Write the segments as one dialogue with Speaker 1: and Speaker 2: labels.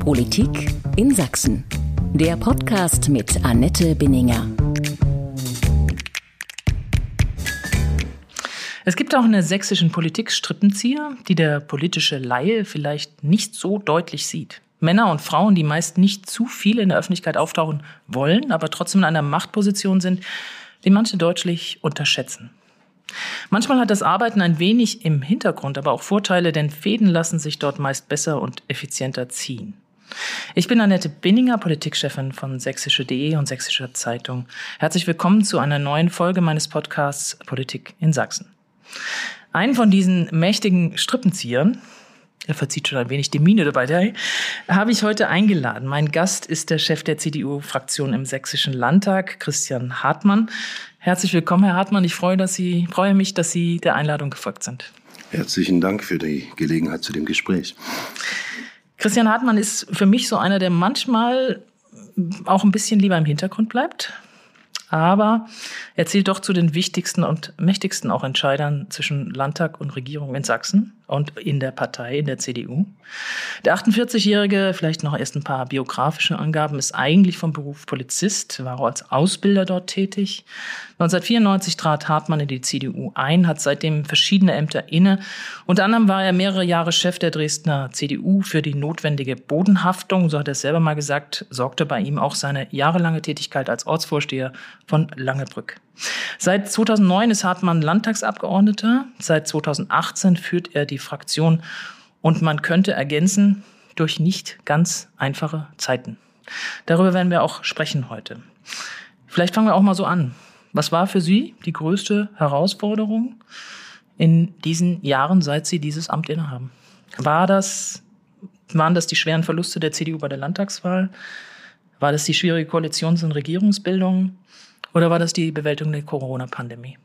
Speaker 1: Politik in Sachsen. Der Podcast mit Annette Binninger.
Speaker 2: Es gibt auch in der sächsischen Politik Strippenzieher, die der politische Laie vielleicht nicht so deutlich sieht. Männer und Frauen, die meist nicht zu viel in der Öffentlichkeit auftauchen wollen, aber trotzdem in einer Machtposition sind, die manche deutlich unterschätzen. Manchmal hat das Arbeiten ein wenig im Hintergrund aber auch Vorteile, denn Fäden lassen sich dort meist besser und effizienter ziehen. Ich bin Annette Binninger, Politikchefin von sächsische.de und sächsischer Zeitung. Herzlich willkommen zu einer neuen Folge meines Podcasts Politik in Sachsen. Einen von diesen mächtigen Strippenziehern, er verzieht schon ein wenig die Miene dabei, habe ich heute eingeladen. Mein Gast ist der Chef der CDU-Fraktion im Sächsischen Landtag, Christian Hartmann. Herzlich willkommen, Herr Hartmann. Ich freue, dass Sie, freue mich, dass Sie der Einladung gefolgt sind.
Speaker 3: Herzlichen Dank für die Gelegenheit zu dem Gespräch.
Speaker 2: Christian Hartmann ist für mich so einer, der manchmal auch ein bisschen lieber im Hintergrund bleibt aber er zählt doch zu den wichtigsten und mächtigsten auch Entscheidern zwischen Landtag und Regierung in Sachsen und in der Partei, in der CDU. Der 48-Jährige, vielleicht noch erst ein paar biografische Angaben, ist eigentlich vom Beruf Polizist, war auch als Ausbilder dort tätig. 1994 trat Hartmann in die CDU ein, hat seitdem verschiedene Ämter inne. Unter anderem war er mehrere Jahre Chef der Dresdner CDU für die notwendige Bodenhaftung, so hat er es selber mal gesagt, sorgte bei ihm auch seine jahrelange Tätigkeit als Ortsvorsteher von Langebrück. Seit 2009 ist Hartmann Landtagsabgeordneter. Seit 2018 führt er die Fraktion und man könnte ergänzen durch nicht ganz einfache Zeiten. Darüber werden wir auch sprechen heute. Vielleicht fangen wir auch mal so an. Was war für Sie die größte Herausforderung in diesen Jahren, seit Sie dieses Amt innehaben? War das, waren das die schweren Verluste der CDU bei der Landtagswahl? War das die schwierige Koalitions- und Regierungsbildung? Oder war das die Bewältigung der Corona-Pandemie?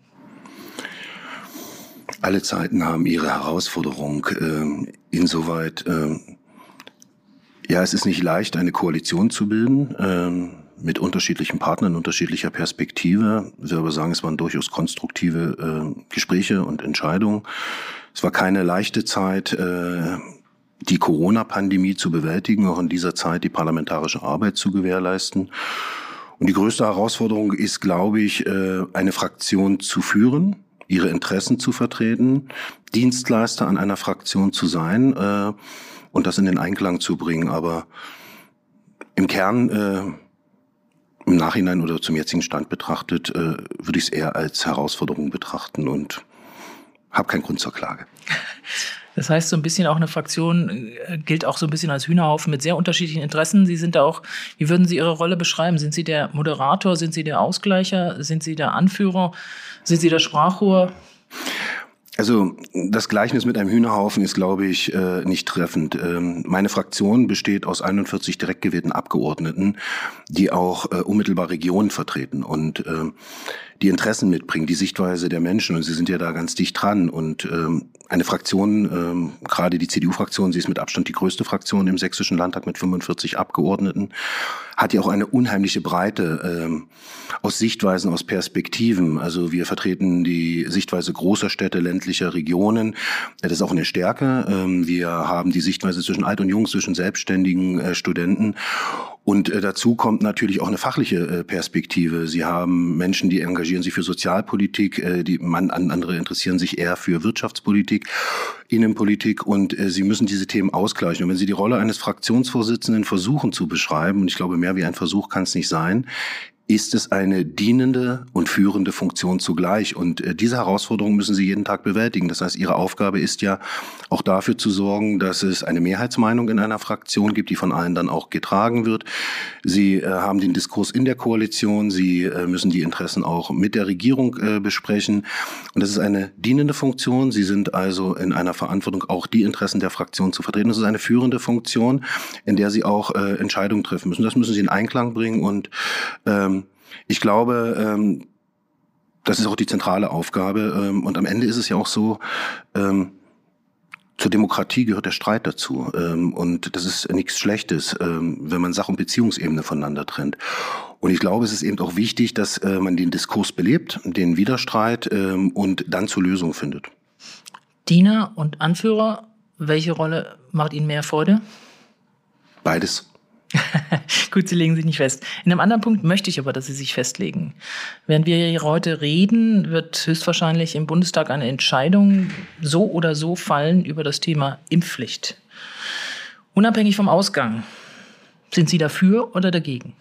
Speaker 3: Alle Zeiten haben ihre Herausforderung. Ähm, insoweit, ähm, ja, es ist nicht leicht, eine Koalition zu bilden ähm, mit unterschiedlichen Partnern, unterschiedlicher Perspektive. Ich würde aber sagen, es waren durchaus konstruktive äh, Gespräche und Entscheidungen. Es war keine leichte Zeit, äh, die Corona-Pandemie zu bewältigen, auch in dieser Zeit die parlamentarische Arbeit zu gewährleisten. Und die größte Herausforderung ist, glaube ich, äh, eine Fraktion zu führen, ihre Interessen zu vertreten, Dienstleister an einer Fraktion zu sein äh, und das in den Einklang zu bringen. Aber im Kern, äh, im Nachhinein oder zum jetzigen Stand betrachtet, würde ich es eher als Herausforderung betrachten und habe keinen Grund zur Klage.
Speaker 2: Das heißt, so ein bisschen auch eine Fraktion äh, gilt auch so ein bisschen als Hühnerhaufen mit sehr unterschiedlichen Interessen. Sie sind da auch, wie würden Sie Ihre Rolle beschreiben? Sind Sie der Moderator? Sind Sie der Ausgleicher? Sind Sie der Anführer? Sind Sie der Sprachrohr?
Speaker 3: Also das Gleichnis mit einem Hühnerhaufen ist, glaube ich, äh, nicht treffend. Ähm, meine Fraktion besteht aus 41 direkt gewählten Abgeordneten, die auch äh, unmittelbar Regionen vertreten. Und ähm, die Interessen mitbringen, die Sichtweise der Menschen. Und Sie sind ja da ganz dicht dran. Und ähm, eine Fraktion, ähm, gerade die CDU-Fraktion, sie ist mit Abstand die größte Fraktion im Sächsischen Landtag mit 45 Abgeordneten, hat ja auch eine unheimliche Breite ähm, aus Sichtweisen, aus Perspektiven. Also wir vertreten die Sichtweise großer Städte, ländlicher Regionen. Das ist auch eine Stärke. Ähm, wir haben die Sichtweise zwischen Alt und Jung, zwischen selbstständigen äh, Studenten. Und äh, dazu kommt natürlich auch eine fachliche äh, Perspektive. Sie haben Menschen, die engagieren sich für Sozialpolitik, äh, die man, andere interessieren sich eher für Wirtschaftspolitik, Innenpolitik und äh, sie müssen diese Themen ausgleichen. Und wenn Sie die Rolle eines Fraktionsvorsitzenden versuchen zu beschreiben, und ich glaube, mehr wie ein Versuch kann es nicht sein, ist es eine dienende und führende Funktion zugleich. Und äh, diese Herausforderung müssen Sie jeden Tag bewältigen. Das heißt, Ihre Aufgabe ist ja auch dafür zu sorgen, dass es eine Mehrheitsmeinung in einer Fraktion gibt, die von allen dann auch getragen wird. Sie äh, haben den Diskurs in der Koalition. Sie äh, müssen die Interessen auch mit der Regierung besprechen. Und das ist eine dienende Funktion. Sie sind also in einer Verantwortung, auch die Interessen der Fraktion zu vertreten. Das ist eine führende Funktion, in der Sie auch Entscheidungen treffen müssen. Das müssen Sie in Einklang bringen und ähm, ich glaube, ähm, das ist auch die zentrale Aufgabe. Ähm, und am Ende ist es ja auch so, ähm, zur Demokratie gehört der Streit dazu. Ähm, und das ist nichts Schlechtes, ähm, wenn man Sach- und Beziehungsebene voneinander trennt. Und ich glaube, es ist eben auch wichtig, dass äh, man den Diskurs belebt, den Widerstreit ähm, und dann zur Lösung findet.
Speaker 2: Diener und Anführer, welche Rolle macht Ihnen mehr Freude?
Speaker 3: Beides.
Speaker 2: Gut, Sie legen sich nicht fest. In einem anderen Punkt möchte ich aber, dass Sie sich festlegen. Während wir hier heute reden, wird höchstwahrscheinlich im Bundestag eine Entscheidung so oder so fallen über das Thema Impfpflicht. Unabhängig vom Ausgang, sind Sie dafür oder dagegen?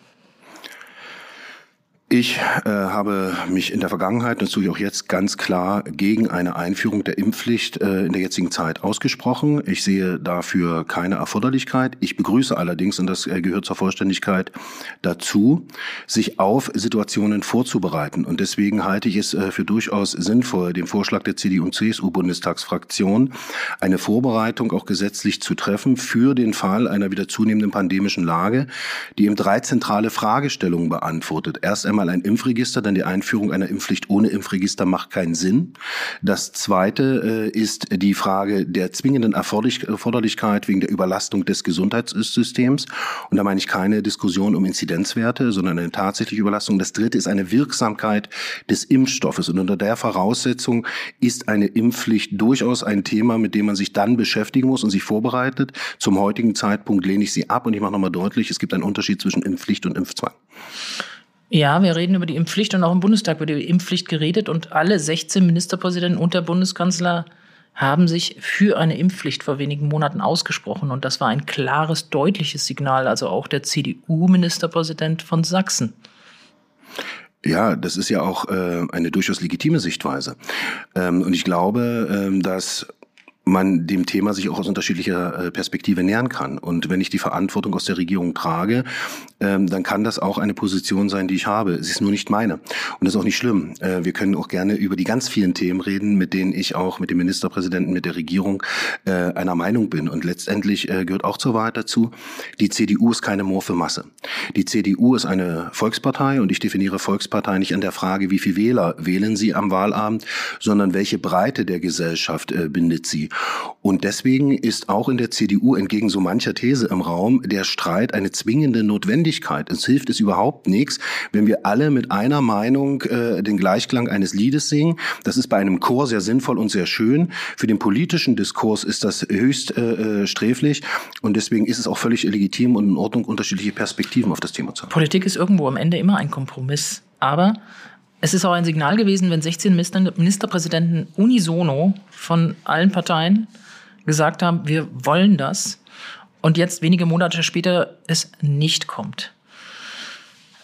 Speaker 3: Ich äh, habe mich in der Vergangenheit, und das tue ich auch jetzt ganz klar, gegen eine Einführung der Impfpflicht äh, in der jetzigen Zeit ausgesprochen. Ich sehe dafür keine Erforderlichkeit. Ich begrüße allerdings, und das äh, gehört zur Vollständigkeit dazu, sich auf Situationen vorzubereiten. Und deswegen halte ich es äh, für durchaus sinnvoll, dem Vorschlag der CDU und CSU-Bundestagsfraktion eine Vorbereitung auch gesetzlich zu treffen für den Fall einer wieder zunehmenden pandemischen Lage, die eben drei zentrale Fragestellungen beantwortet. Erst einmal ein Impfregister, denn die Einführung einer Impfpflicht ohne Impfregister macht keinen Sinn. Das zweite äh, ist die Frage der zwingenden Erforderlichkeit wegen der Überlastung des Gesundheitssystems. Und da meine ich keine Diskussion um Inzidenzwerte, sondern eine tatsächliche Überlastung. Das dritte ist eine Wirksamkeit des Impfstoffes. Und unter der Voraussetzung ist eine Impfpflicht durchaus ein Thema, mit dem man sich dann beschäftigen muss und sich vorbereitet. Zum heutigen Zeitpunkt lehne ich sie ab und ich mache nochmal deutlich, es gibt einen Unterschied zwischen Impfpflicht und Impfzwang.
Speaker 2: Ja, wir reden über die Impfpflicht und auch im Bundestag wird über die Impfpflicht geredet und alle 16 Ministerpräsidenten und der Bundeskanzler haben sich für eine Impfpflicht vor wenigen Monaten ausgesprochen und das war ein klares, deutliches Signal, also auch der CDU-Ministerpräsident von Sachsen.
Speaker 3: Ja, das ist ja auch äh, eine durchaus legitime Sichtweise. Ähm, und ich glaube, ähm, dass man dem Thema sich auch aus unterschiedlicher äh, Perspektive nähern kann. Und wenn ich die Verantwortung aus der Regierung trage, ähm, dann kann das auch eine Position sein, die ich habe. Es ist nur nicht meine. Und das ist auch nicht schlimm. Äh, wir können auch gerne über die ganz vielen Themen reden, mit denen ich auch mit dem Ministerpräsidenten, mit der Regierung äh, einer Meinung bin. Und letztendlich gehört auch zur Wahrheit dazu, die CDU ist keine morphe Masse. Die CDU ist eine Volkspartei und ich definiere Volkspartei nicht an der Frage, wie viel Wähler wählen sie am Wahlabend, sondern welche Breite der Gesellschaft bindet sie. Und deswegen ist auch in der CDU entgegen so mancher These im Raum der Streit eine zwingende Notwendigkeit. Es hilft es überhaupt nichts, wenn wir alle mit einer Meinung äh, den Gleichklang eines Liedes singen. Das ist bei einem Chor sehr sinnvoll und sehr schön. Für den politischen Diskurs ist das höchst äh, äh sträflich und deswegen ist es auch völlig legitim und in Ordnung, unterschiedliche Perspektiven auf das Thema zu haben.
Speaker 2: Politik ist irgendwo am Ende immer ein Kompromiss. Aber es ist auch ein Signal gewesen, wenn 16 Ministerpräsidenten unisono von allen Parteien gesagt haben, wir wollen das und jetzt wenige Monate später es nicht kommt.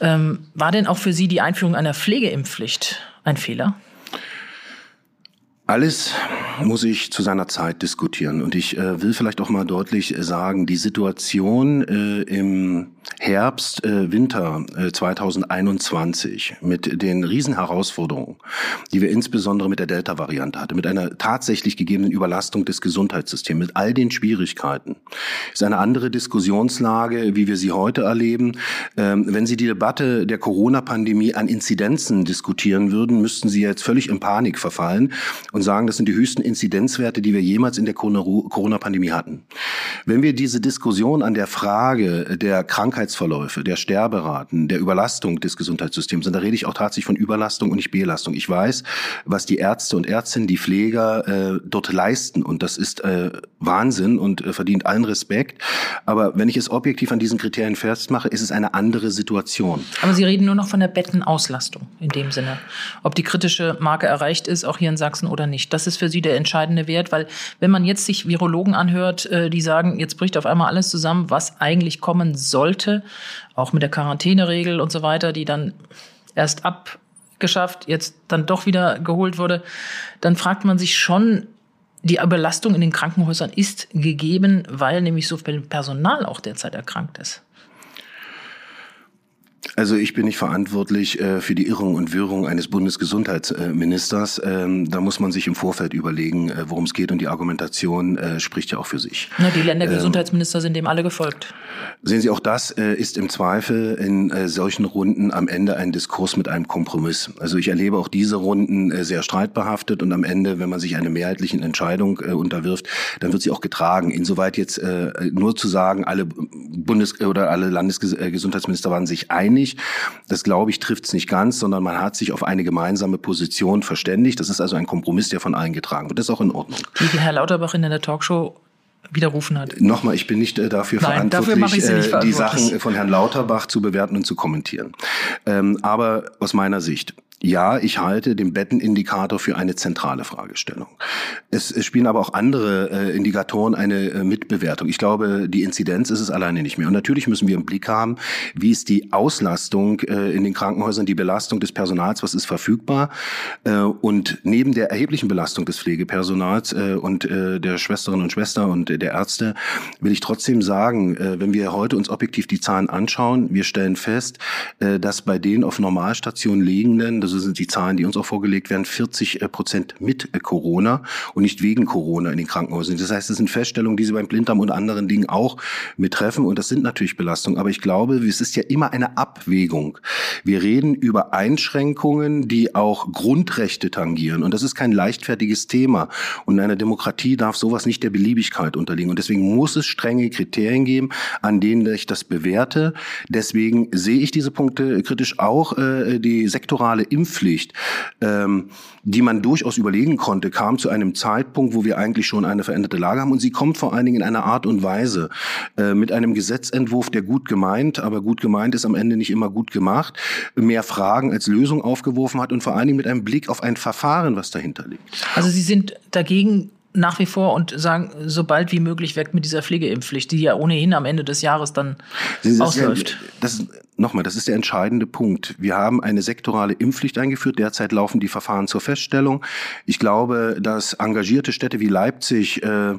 Speaker 2: Ähm, war denn auch für Sie die Einführung einer Pflegeimpfpflicht ein Fehler?
Speaker 3: Alles muss ich zu seiner Zeit diskutieren. Und ich äh, will vielleicht auch mal deutlich sagen, die Situation äh, im Herbst, äh, Winter äh, 2021 mit den Riesenherausforderungen, die wir insbesondere mit der Delta-Variante hatten, mit einer tatsächlich gegebenen Überlastung des Gesundheitssystems, mit all den Schwierigkeiten, ist eine andere Diskussionslage, wie wir sie heute erleben. Ähm, wenn Sie die Debatte der Corona-Pandemie an Inzidenzen diskutieren würden, müssten Sie jetzt völlig in Panik verfallen und sagen, das sind die höchsten Inzidenzwerte, die wir jemals in der Corona-Pandemie hatten. Wenn wir diese Diskussion an der Frage der Krankheitsverläufe, der Sterberaten, der Überlastung des Gesundheitssystems, und da rede ich auch tatsächlich von Überlastung und nicht Belastung. Ich weiß, was die Ärzte und Ärztinnen, die Pfleger äh, dort leisten und das ist äh, Wahnsinn und äh, verdient allen Respekt. Aber wenn ich es objektiv an diesen Kriterien festmache, ist es eine andere Situation.
Speaker 2: Aber Sie reden nur noch von der Bettenauslastung in dem Sinne. Ob die kritische Marke erreicht ist, auch hier in Sachsen oder nicht. Das ist für Sie der entscheidende Wert, weil wenn man jetzt sich Virologen anhört, äh, die sagen, jetzt bricht auf einmal alles zusammen, was eigentlich kommen sollte, auch mit der Quarantäneregel und so weiter, die dann erst abgeschafft, jetzt dann doch wieder geholt wurde, dann fragt man sich schon, die Überlastung in den Krankenhäusern ist gegeben, weil nämlich so viel Personal auch derzeit erkrankt ist.
Speaker 3: Also ich bin nicht verantwortlich äh, für die Irrung und Wirrung eines Bundesgesundheitsministers. Ähm, da muss man sich im Vorfeld überlegen, äh, worum es geht und die Argumentation äh, spricht ja auch für sich.
Speaker 2: Na, die Ländergesundheitsminister ähm, sind dem alle gefolgt.
Speaker 3: Sehen Sie, auch das äh, ist im Zweifel in äh, solchen Runden am Ende ein Diskurs mit einem Kompromiss. Also ich erlebe auch diese Runden äh, sehr streitbehaftet und am Ende, wenn man sich einer mehrheitlichen Entscheidung unterwirft, dann wird sie auch getragen. Insoweit jetzt nur zu sagen, alle Bundes- oder alle Landesgesundheitsminister waren sich einig, einig. Das, glaube ich, trifft es nicht ganz, sondern man hat sich auf eine gemeinsame Position verständigt. Das ist also ein Kompromiss, der von allen getragen wird. Das ist auch in Ordnung.
Speaker 2: Wie Herr Lauterbach in der Talkshow widerrufen hat.
Speaker 3: Nochmal, ich bin nicht äh, dafür
Speaker 2: Nein,
Speaker 3: verantwortlich,
Speaker 2: dafür nicht
Speaker 3: äh, die Sachen von Herrn Lauterbach zu bewerten und zu kommentieren. Ähm, aber aus meiner Sicht, ja, ich halte den Bettenindikator für eine zentrale Fragestellung. Es, spielen aber auch andere äh, Indikatoren eine äh, Mitbewertung. Ich glaube, die Inzidenz ist es alleine nicht mehr. Und natürlich müssen wir im Blick haben, wie ist die Auslastung äh, in den Krankenhäusern, die Belastung des Personals, was ist verfügbar. Äh, und neben der erheblichen Belastung des Pflegepersonals äh, und äh, der Schwesterinnen und Schwester und der Ärzte will ich trotzdem sagen, wenn wir heute uns objektiv die Zahlen anschauen, wir stellen fest, dass bei den auf Normalstationen liegenden, also sind die Zahlen, die uns auch vorgelegt werden, 40 äh, Prozent mit Corona und nicht wegen Corona in den Krankenhäusern. Das heißt, es sind Feststellungen, die Sie beim Blinddarm und anderen Dingen auch mittreffen und das sind natürlich Belastungen. Aber ich glaube, es ist ja immer eine Abwägung. Wir reden über Einschränkungen, die auch Grundrechte tangieren und das ist kein leichtfertiges Thema. Und in einer Demokratie darf sowas nicht der Beliebigkeit unterliegen und deswegen muss es strenge Kriterien geben, an denen ich das bewerte. Deswegen sehe ich diese Punkte kritisch auch äh, die sektorale Impfpflicht, ähm, die man durchaus überlegen konnte, kam zu einem Zeitpunkt, wo wir eigentlich schon eine veränderte Lage haben. Und sie kommt vor allen Dingen in einer Art und Weise äh, mit einem Gesetzentwurf, der gut gemeint, aber gut gemeint ist am Ende nicht immer gut gemacht, mehr Fragen als Lösung aufgeworfen hat und vor allen Dingen mit einem Blick auf ein Verfahren, was dahinter liegt.
Speaker 2: Also Sie sind dagegen nach wie vor und sagen, so bald wie möglich weg mit dieser Pflegeimpfpflicht, die ja ohnehin am Ende des Jahres dann das ausläuft.
Speaker 3: Ja, das, nochmal, das ist der entscheidende Punkt. Wir haben eine sektorale Impfpflicht eingeführt. Derzeit laufen die Verfahren zur Feststellung. Ich glaube, dass engagierte Städte wie Leipzig äh,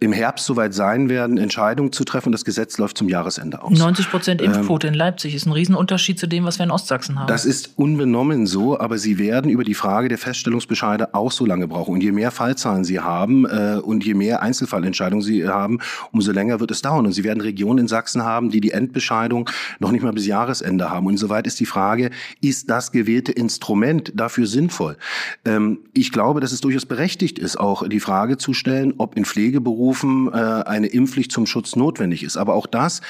Speaker 3: im Herbst soweit sein werden, Entscheidungen zu treffen. Das Gesetz läuft zum Jahresende aus.
Speaker 2: 90 Prozent Impfquote ähm, in Leipzig ist ein Riesenunterschied zu dem, was wir in Ostsachsen haben.
Speaker 3: Das ist unbenommen so, aber Sie werden über die Frage der Feststellungsbescheide auch so lange brauchen. Und je mehr Fallzahlen Sie haben äh, und je mehr Einzelfallentscheidungen Sie haben, umso länger wird es dauern. Und Sie werden Regionen in Sachsen haben, die die Endbescheidung noch nicht mal bis Jahresende haben. Und insoweit ist die Frage, ist das gewählte Instrument dafür sinnvoll? Ähm, ich glaube, dass es durchaus berechtigt ist, auch die Frage zu stellen, ob in Pflegeberufen Berufen äh, eine Impfpflicht zum Schutz notwendig ist. Aber auch das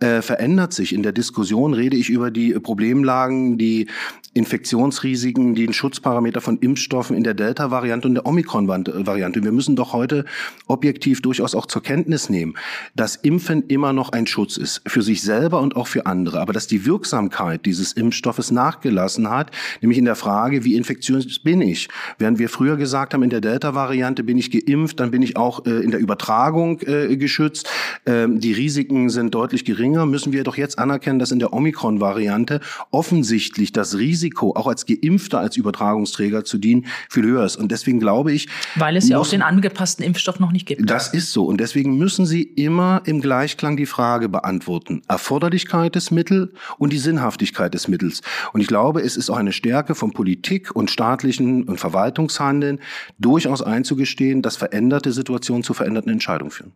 Speaker 3: äh, verändert sich. In der Diskussion rede ich über die Problemlagen, die Infektionsrisiken, den Schutzparameter von Impfstoffen in der Delta-Variante und der Omikron-Variante. Wir müssen doch heute objektiv durchaus auch zur Kenntnis nehmen, dass Impfen immer noch ein Schutz ist, für sich selber und auch für andere, aber dass die Wirksamkeit dieses Impfstoffes nachgelassen hat, nämlich in der Frage, wie infektiös bin ich? Während wir früher gesagt haben, in der Delta-Variante bin ich geimpft, dann bin ich auch äh, in der Übertragung äh, geschützt. Ähm, die Risiken sind deutlich geringer, müssen wir doch jetzt anerkennen, dass in der Omikron-Variante offensichtlich das Risiko Risiko, auch als Geimpfter, als Übertragungsträger zu dienen, viel höher ist. Und deswegen glaube ich.
Speaker 2: Weil es ja auch den angepassten Impfstoff noch nicht gibt.
Speaker 3: Das ist so. Und deswegen müssen Sie immer im Gleichklang die Frage beantworten. Erforderlichkeit des Mittels und die Sinnhaftigkeit des Mittels. Und ich glaube, es ist auch eine Stärke von Politik und staatlichen und Verwaltungshandeln, durchaus einzugestehen, dass veränderte Situationen zu veränderten Entscheidungen führen.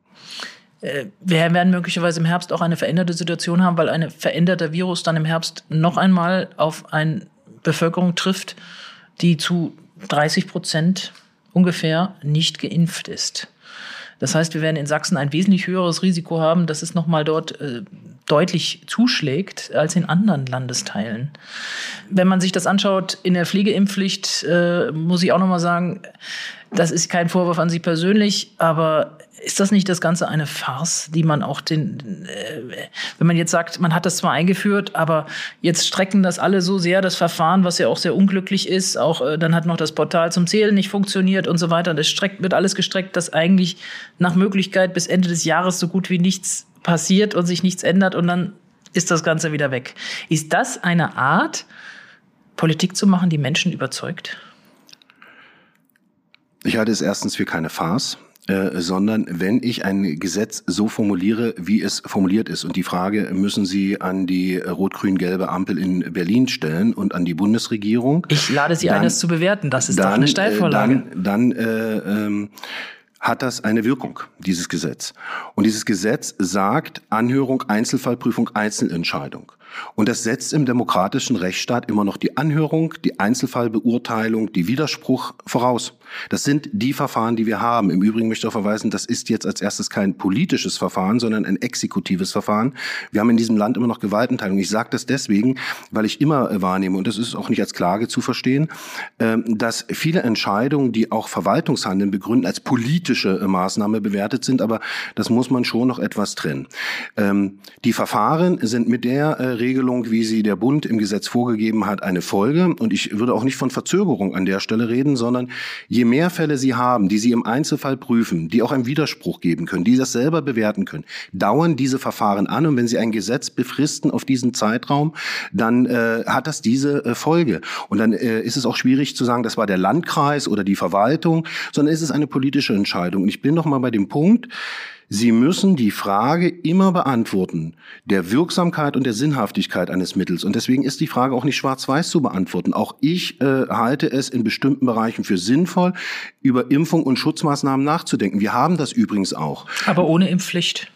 Speaker 2: Äh, wir werden möglicherweise im Herbst auch eine veränderte Situation haben, weil ein veränderter Virus dann im Herbst noch einmal auf eine Bevölkerung trifft, die zu 30 Prozent ungefähr nicht geimpft ist. Das heißt, wir werden in Sachsen ein wesentlich höheres Risiko haben, dass es nochmal dort äh, deutlich zuschlägt als in anderen Landesteilen. Wenn man sich das anschaut in der Pflegeimpfpflicht, äh, muss ich auch nochmal sagen, das ist kein Vorwurf an Sie persönlich, aber ist das nicht das Ganze eine Farce, die man auch den, äh, wenn man jetzt sagt, man hat das zwar eingeführt, aber jetzt strecken das alle so sehr, das Verfahren, was ja auch sehr unglücklich ist, auch äh, dann hat noch das Portal zum Zählen nicht funktioniert und so weiter. Das streckt, wird alles gestreckt, dass eigentlich nach Möglichkeit bis Ende des Jahres so gut wie nichts passiert und sich nichts ändert und dann ist das Ganze wieder weg. Ist das eine Art, Politik zu machen, die Menschen überzeugt?
Speaker 3: Ich halte es erstens für keine Farce. Äh, sondern wenn ich ein Gesetz so formuliere, wie es formuliert ist. Und die Frage müssen Sie an die rot-grün-gelbe Ampel in Berlin stellen und an die Bundesregierung.
Speaker 2: Ich lade Sie dann, ein, das zu bewerten. Das ist dann, doch eine Steilvorlage.
Speaker 3: Dann, dann äh, ähm, hat das eine Wirkung, dieses Gesetz. Und dieses Gesetz sagt Anhörung, Einzelfallprüfung, Einzelentscheidung. Und das setzt im demokratischen Rechtsstaat immer noch die Anhörung, die Einzelfallbeurteilung, die Widerspruch voraus. Das sind die Verfahren, die wir haben. Im Übrigen möchte ich darauf verweisen, das ist jetzt als erstes kein politisches Verfahren, sondern ein exekutives Verfahren. Wir haben in diesem Land immer noch Gewaltenteilung. Ich sage das deswegen, weil ich immer wahrnehme, und das ist auch nicht als Klage zu verstehen, ähm, dass viele Entscheidungen, die auch Verwaltungshandeln begründen, als politisch politische Maßnahme bewertet sind, aber das muss man schon noch etwas trennen. Ähm, die Verfahren sind mit der Regelung, wie sie der Bund im Gesetz vorgegeben hat, eine Folge. Und ich würde auch nicht von Verzögerung an der Stelle reden, sondern je mehr Fälle Sie haben, die Sie im Einzelfall prüfen, die auch einen Widerspruch geben können, die das selber bewerten können, dauern diese Verfahren an. Und wenn Sie ein Gesetz befristen auf diesen Zeitraum, dann äh, hat das diese äh, Folge. Und dann äh, ist es auch schwierig zu sagen, das war der Landkreis oder die Verwaltung, sondern ist es eine politische Entscheidung. Und ich bin noch mal bei dem Punkt, Sie müssen die Frage immer beantworten, der Wirksamkeit und der Sinnhaftigkeit eines Mittels. Und deswegen ist die Frage auch nicht schwarz-weiß zu beantworten. Auch ich äh, halte es in bestimmten Bereichen für sinnvoll, über Impfung und Schutzmaßnahmen nachzudenken. Wir haben das übrigens auch.
Speaker 2: Aber ohne Impfpflicht.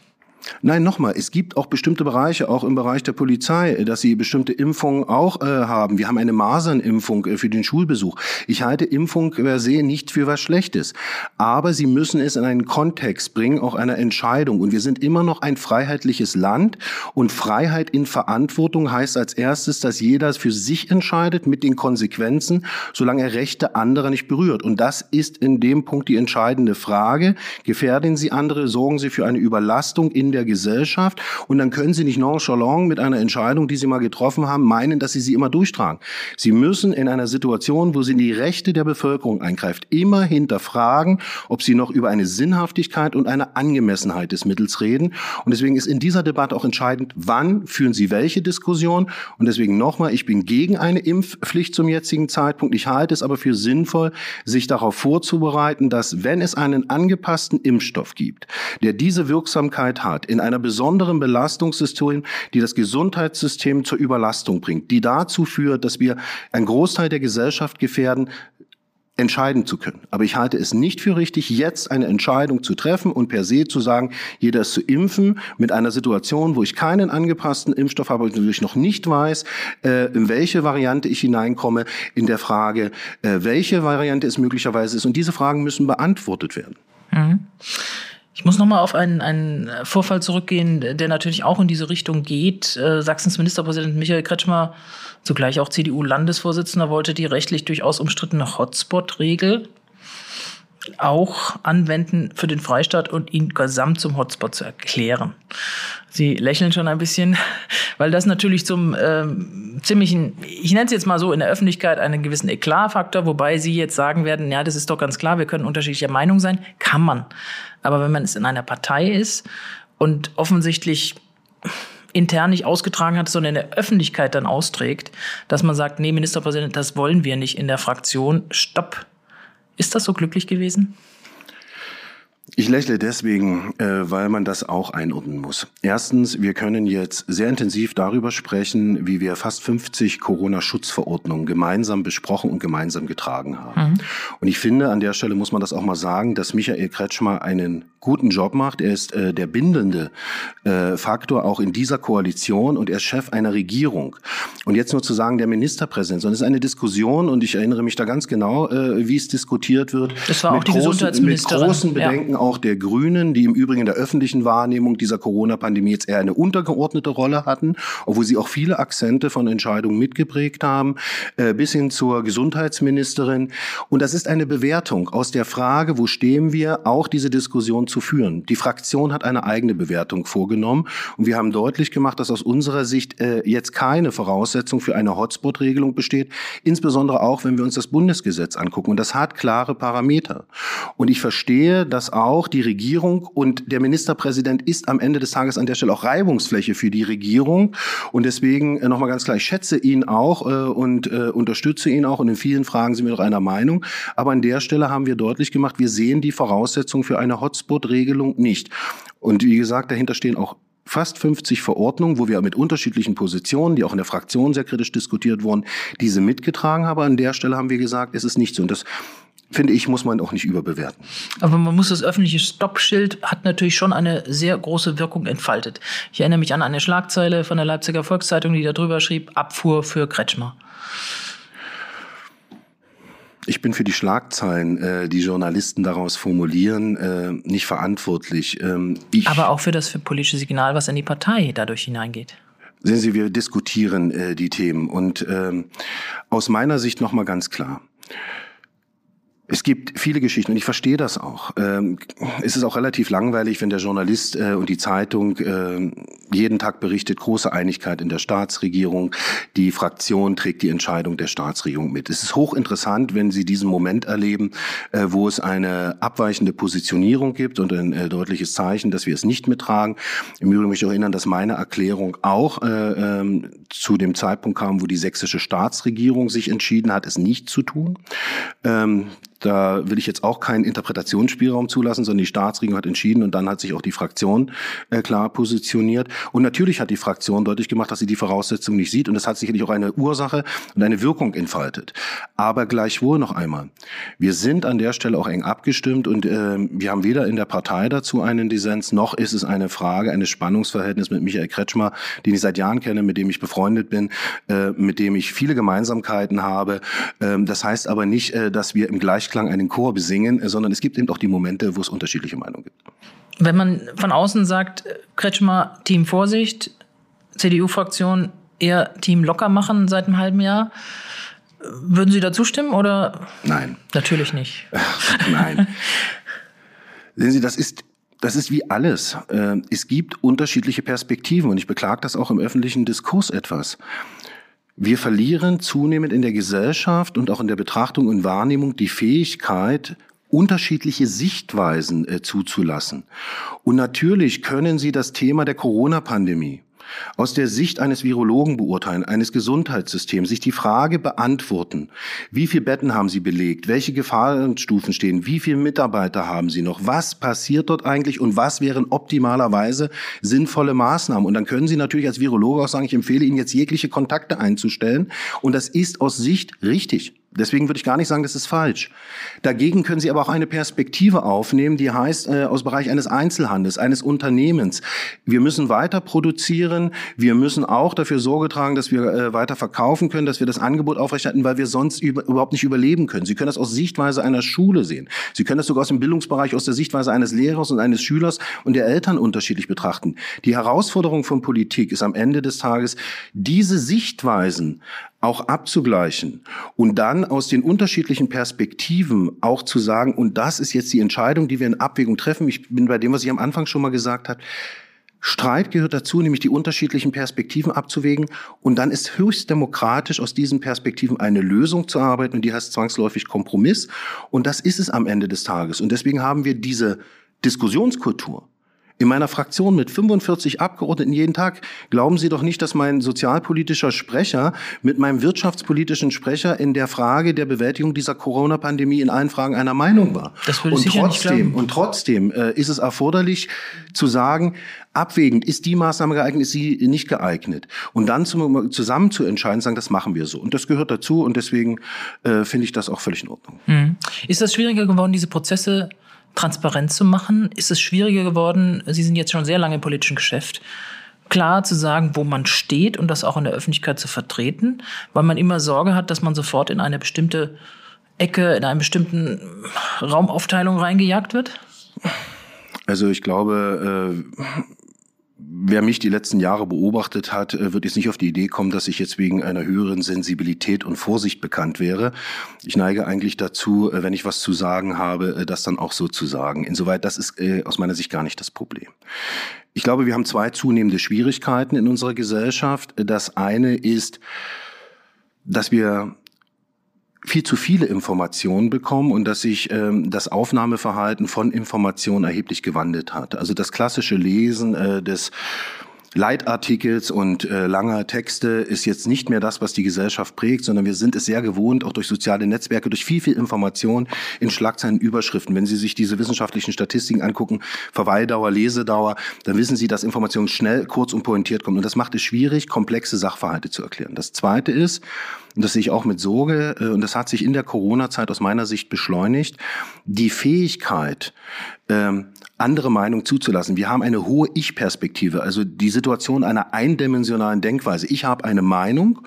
Speaker 3: Nein, nochmal, es gibt auch bestimmte Bereiche, auch im Bereich der Polizei, dass sie bestimmte Impfungen auch äh, haben. Wir haben eine Masernimpfung äh, für den Schulbesuch. Ich halte Impfung per se nicht für was Schlechtes. Aber sie müssen es in einen Kontext bringen, auch einer Entscheidung. Und wir sind immer noch ein freiheitliches Land. Und Freiheit in Verantwortung heißt als erstes, dass jeder für sich entscheidet mit den Konsequenzen, solange er Rechte anderer nicht berührt. Und das ist in dem Punkt die entscheidende Frage. Gefährden Sie andere, sorgen Sie für eine Überlastung in der Gesellschaft und dann können Sie nicht nonchalant mit einer Entscheidung, die Sie mal getroffen haben, meinen, dass Sie sie immer durchtragen. Sie müssen in einer Situation, wo Sie in die Rechte der Bevölkerung eingreift, immer hinterfragen, ob Sie noch über eine Sinnhaftigkeit und eine Angemessenheit des Mittels reden. Und deswegen ist in dieser Debatte auch entscheidend, wann führen Sie welche Diskussion. Und deswegen nochmal, ich bin gegen eine Impfpflicht zum jetzigen Zeitpunkt. Ich halte es aber für sinnvoll, sich darauf vorzubereiten, dass wenn es einen angepassten Impfstoff gibt, der diese Wirksamkeit hat, hat, in einer besonderen Belastungssystem, die das Gesundheitssystem zur Überlastung bringt, die dazu führt, dass wir einen Großteil der Gesellschaft gefährden, entscheiden zu können. Aber ich halte es nicht für richtig, jetzt eine Entscheidung zu treffen und per se zu sagen, jeder ist zu impfen mit einer Situation, wo ich keinen angepassten Impfstoff habe und natürlich noch nicht weiß, äh, in welche Variante ich hineinkomme, in der Frage, äh, welche Variante es möglicherweise ist. Und diese Fragen müssen beantwortet werden. Mhm.
Speaker 2: Ich muss nochmal auf einen, einen Vorfall zurückgehen, der natürlich auch in diese Richtung geht. Äh, Sachsens Ministerpräsident Michael Kretschmer, zugleich auch CDU-Landesvorsitzender, wollte die rechtlich durchaus umstrittene Hotspot-Regel auch anwenden für den Freistaat und ihn gesamt zum Hotspot zu erklären. Sie lächeln schon ein bisschen, weil das natürlich zum ähm, ziemlichen, ich nenne es jetzt mal so, in der Öffentlichkeit einen gewissen Eklatfaktor, wobei Sie jetzt sagen werden, ja, das ist doch ganz klar, wir können unterschiedlicher Meinung sein. Kann man. Aber wenn man es in einer Partei ist und offensichtlich intern nicht ausgetragen hat, sondern in der Öffentlichkeit dann austrägt, dass man sagt, nee, Ministerpräsident, das wollen wir nicht in der Fraktion, stopp. Ist das so glücklich gewesen?
Speaker 3: Ich lächle deswegen, äh, weil man das auch einordnen muss. Erstens, wir können jetzt sehr intensiv darüber sprechen, wie wir fast 50 Corona-Schutzverordnungen gemeinsam besprochen und gemeinsam getragen haben. Mhm. Und ich finde, an der Stelle muss man das auch mal sagen, dass Michael Kretschmer einen guten Job macht. Er ist äh, der bindende äh, Faktor auch in dieser Koalition und er ist Chef einer Regierung. Und jetzt nur zu sagen, der Ministerpräsident, sondern es ist eine Diskussion und ich erinnere mich da ganz genau, äh, wie es diskutiert wird.
Speaker 2: Das war auch die großen, Gesundheitsministerin.
Speaker 3: Mit großen Bedenken ja. Auch der Grünen, die im Übrigen in der öffentlichen Wahrnehmung dieser Corona-Pandemie jetzt eher eine untergeordnete Rolle hatten, obwohl sie auch viele Akzente von Entscheidungen mitgeprägt haben, äh, bis hin zur Gesundheitsministerin. Und das ist eine Bewertung aus der Frage, wo stehen wir, auch diese Diskussion zu führen. Die Fraktion hat eine eigene Bewertung vorgenommen und wir haben deutlich gemacht, dass aus unserer Sicht äh, jetzt keine Voraussetzung für eine Hotspot-Regelung besteht, insbesondere auch, wenn wir uns das Bundesgesetz angucken. Und das hat klare Parameter. Und ich verstehe, dass auch die Regierung und der Ministerpräsident ist am Ende des Tages an der Stelle auch Reibungsfläche für die Regierung. Und deswegen äh, nochmal ganz klar, ich schätze ihn auch äh, und äh, unterstütze ihn auch. Und in vielen Fragen sind wir doch einer Meinung. Aber an der Stelle haben wir deutlich gemacht, wir sehen die Voraussetzungen für eine Hotspot-Regelung nicht. Und wie gesagt, dahinter stehen auch fast 50 Verordnungen, wo wir mit unterschiedlichen Positionen, die auch in der Fraktion sehr kritisch diskutiert wurden, diese mitgetragen haben. An der Stelle haben wir gesagt, es ist nicht so. Und das finde ich, muss man auch nicht überbewerten.
Speaker 2: Aber man muss das öffentliche Stoppschild hat natürlich schon eine sehr große Wirkung entfaltet. Ich erinnere mich an eine Schlagzeile von der Leipziger Volkszeitung, die darüber schrieb, Abfuhr für Kretschmer.
Speaker 3: Ich bin für die Schlagzeilen, äh, die Journalisten daraus formulieren, äh, nicht verantwortlich.
Speaker 2: Ähm, Aber auch für das für politische Signal, was in die Partei dadurch hineingeht.
Speaker 3: Sehen Sie, wir diskutieren äh, die Themen und ähm, aus meiner Sicht noch mal ganz klar: Es gibt viele Geschichten und ich verstehe das auch. Ähm, es ist auch relativ langweilig, wenn der Journalist äh, und die Zeitung äh, jeden Tag berichtet, große Einigkeit in der Staatsregierung, die Fraktion trägt die Entscheidung der Staatsregierung mit. Es ist hochinteressant, wenn Sie diesen Moment erleben, äh, wo es eine abweichende Positionierung gibt und ein deutliches Zeichen, dass wir es nicht mittragen. Im Übrigen möchte ich erinnern, dass meine Erklärung auch äh, ähm, zu dem Zeitpunkt kam, wo die sächsische Staatsregierung sich entschieden hat, es nicht zu tun. Ähm, da will ich jetzt auch keinen Interpretationsspielraum zulassen, sondern die Staatsregierung hat entschieden und dann hat sich auch die Fraktion äh, klar positioniert. Und natürlich hat die Fraktion deutlich gemacht, dass sie die Voraussetzungen nicht sieht und das hat sicherlich auch eine Ursache und eine Wirkung entfaltet. Aber gleichwohl noch einmal, wir sind an der Stelle auch eng abgestimmt und äh, wir haben weder in der Partei dazu einen Dissens, noch ist es eine Frage eines Spannungsverhältnisses mit Michael Kretschmer, den ich seit Jahren kenne, mit dem ich befreundet bin, äh, mit dem ich viele Gemeinsamkeiten habe. Ähm, das heißt aber nicht, äh, dass wir im Gleichklang einen Chor besingen, äh, sondern es gibt eben auch die Momente, wo es unterschiedliche Meinungen gibt.
Speaker 2: Wenn man von außen sagt, Kretschmer, Team Vorsicht, CDU-Fraktion eher Team locker machen seit einem halben Jahr, würden Sie da zustimmen oder?
Speaker 3: Nein.
Speaker 2: Natürlich nicht.
Speaker 3: Nein. Sehen Sie, das ist das ist wie alles. Äh, es gibt unterschiedliche Perspektiven und ich beklage das auch im öffentlichen Diskurs etwas. Wir verlieren zunehmend in der Gesellschaft und auch in der Betrachtung und Wahrnehmung die Fähigkeit, unterschiedliche Sichtweisen äh, zuzulassen. Und natürlich können Sie das Thema der Corona-Pandemie aus der Sicht eines Virologen beurteilen, eines Gesundheitssystems, sich die Frage beantworten, wie viele Betten haben Sie belegt, welche Gefahrenstufen stehen, wie viele Mitarbeiter haben Sie noch, was passiert dort eigentlich und was wären optimalerweise sinnvolle Maßnahmen. Und dann können Sie natürlich als Virologe auch sagen, ich empfehle Ihnen jetzt jegliche Kontakte einzustellen. Und das ist aus Sicht richtig. Deswegen würde ich gar nicht sagen, das ist falsch. Dagegen können Sie aber auch eine Perspektive aufnehmen, die heißt äh, aus Bereich eines Einzelhandels, eines Unternehmens. Wir müssen weiter produzieren, wir müssen auch dafür Sorge tragen, dass wir äh, weiter verkaufen können, dass wir das Angebot aufrechterhalten, weil wir sonst über, überhaupt nicht überleben können. Sie können das aus Sichtweise einer Schule sehen. Sie können das sogar aus dem Bildungsbereich, aus der Sichtweise eines Lehrers und eines Schülers und der Eltern unterschiedlich betrachten. Die Herausforderung von Politik ist am Ende des Tages, diese Sichtweisen auch abzugleichen und dann aus den unterschiedlichen Perspektiven auch zu sagen, und das ist jetzt die Entscheidung, die wir in Abwägung treffen. Ich bin bei dem, was ich am Anfang schon mal gesagt habe. Streit gehört dazu, nämlich die unterschiedlichen Perspektiven abzuwägen. Und dann ist höchst demokratisch, aus diesen Perspektiven eine Lösung zu arbeiten. Und die heißt zwangsläufig Kompromiss. Und das ist es am Ende des Tages. Und deswegen haben wir diese Diskussionskultur in meiner Fraktion mit 45 Abgeordneten jeden Tag. Glauben Sie doch nicht, dass mein sozialpolitischer Sprecher mit meinem wirtschaftspolitischen Sprecher in der Frage der Bewältigung dieser Corona-Pandemie in allen Fragen einer Meinung war.
Speaker 2: Das würde
Speaker 3: und trotzdem,
Speaker 2: nicht
Speaker 3: und trotzdem äh, ist es erforderlich zu sagen, abwägend, ist die Maßnahme geeignet, ist sie nicht geeignet. Und dann zum, zusammen zu entscheiden, sagen, das machen wir so. Und das gehört dazu und deswegen äh, finde ich das auch völlig in Ordnung.
Speaker 2: Mhm. Ist das schwieriger geworden, diese Prozesse transparent zu machen? Ist es schwieriger geworden? Sie sind jetzt schon sehr lange im politischen Geschäft. Klar zu sagen, wo man steht und das auch in der Öffentlichkeit zu vertreten, weil man immer Sorge hat, dass man sofort in eine bestimmte Ecke, in einer bestimmten Raumaufteilung reingejagt wird?
Speaker 3: Also ich glaube, äh, Wer mich die letzten Jahre beobachtet hat, äh, wird jetzt nicht auf die Idee kommen, dass ich jetzt wegen einer höheren Sensibilität und Vorsicht bekannt wäre. Ich neige eigentlich dazu, äh, wenn ich was zu sagen habe, äh, das dann auch so zu sagen. Insoweit, das ist aus meiner Sicht gar nicht das Problem. Ich glaube, wir haben zwei zunehmende Schwierigkeiten in unserer Gesellschaft. Das eine ist, dass wir viel zu viele Informationen bekommen und dass sich ähm, das Aufnahmeverhalten von Informationen erheblich gewandelt hat. Also das klassische Lesen äh, des Leitartikels und äh, langer Texte ist jetzt nicht mehr das, was die Gesellschaft prägt, sondern wir sind es sehr gewohnt, auch durch soziale Netzwerke, durch viel, viel Information in Schlagzeilen, Überschriften. Wenn Sie sich diese wissenschaftlichen Statistiken angucken, Verweildauer, Lesedauer, dann wissen Sie, dass Information schnell, kurz und pointiert kommt. Und das macht es schwierig, komplexe Sachverhalte zu erklären. Das Zweite ist, und das sehe ich auch mit Sorge, äh, und das hat sich in der Corona-Zeit aus meiner Sicht beschleunigt, die Fähigkeit, ähm, andere Meinung zuzulassen. Wir haben eine hohe Ich-Perspektive, also die Situation einer eindimensionalen Denkweise. Ich habe eine Meinung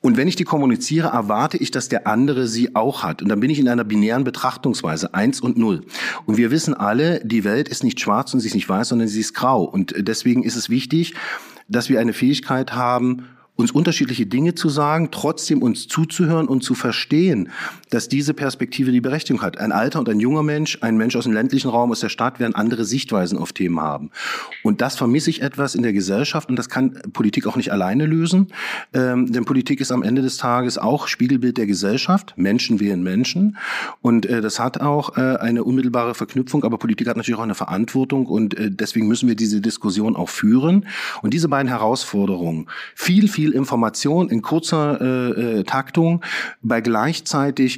Speaker 3: und wenn ich die kommuniziere, erwarte ich, dass der andere sie auch hat. Und dann bin ich in einer binären Betrachtungsweise, eins und null. Und wir wissen alle, die Welt ist nicht schwarz und sie ist nicht weiß, sondern sie ist grau. Und deswegen ist es wichtig, dass wir eine Fähigkeit haben, uns unterschiedliche Dinge zu sagen, trotzdem uns zuzuhören und zu verstehen, dass diese Perspektive die Berechtigung hat. Ein alter und ein junger Mensch, ein Mensch aus dem ländlichen Raum, aus der Stadt werden andere Sichtweisen auf Themen haben. Und das vermisse ich etwas in der Gesellschaft und das kann Politik auch nicht alleine lösen. Ähm, denn Politik ist am Ende des Tages auch Spiegelbild der Gesellschaft. Menschen wählen Menschen. Und äh, das hat auch äh, eine unmittelbare Verknüpfung. Aber Politik hat natürlich auch eine Verantwortung und äh, deswegen müssen wir diese Diskussion auch führen. Und diese beiden Herausforderungen, viel, viel Information in kurzer äh, äh, Taktung bei gleichzeitig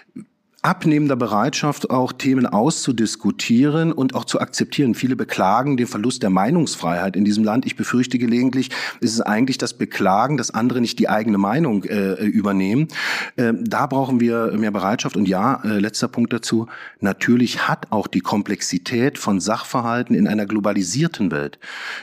Speaker 3: abnehmender Bereitschaft, auch Themen auszudiskutieren und auch zu akzeptieren. Viele beklagen den Verlust der Meinungsfreiheit in diesem Land. Ich befürchte gelegentlich, ist es eigentlich das Beklagen, dass andere nicht die eigene Meinung äh, übernehmen. Äh, da brauchen wir mehr Bereitschaft. Und ja, äh, letzter Punkt dazu. Natürlich hat auch die Komplexität von Sachverhalten in einer globalisierten Welt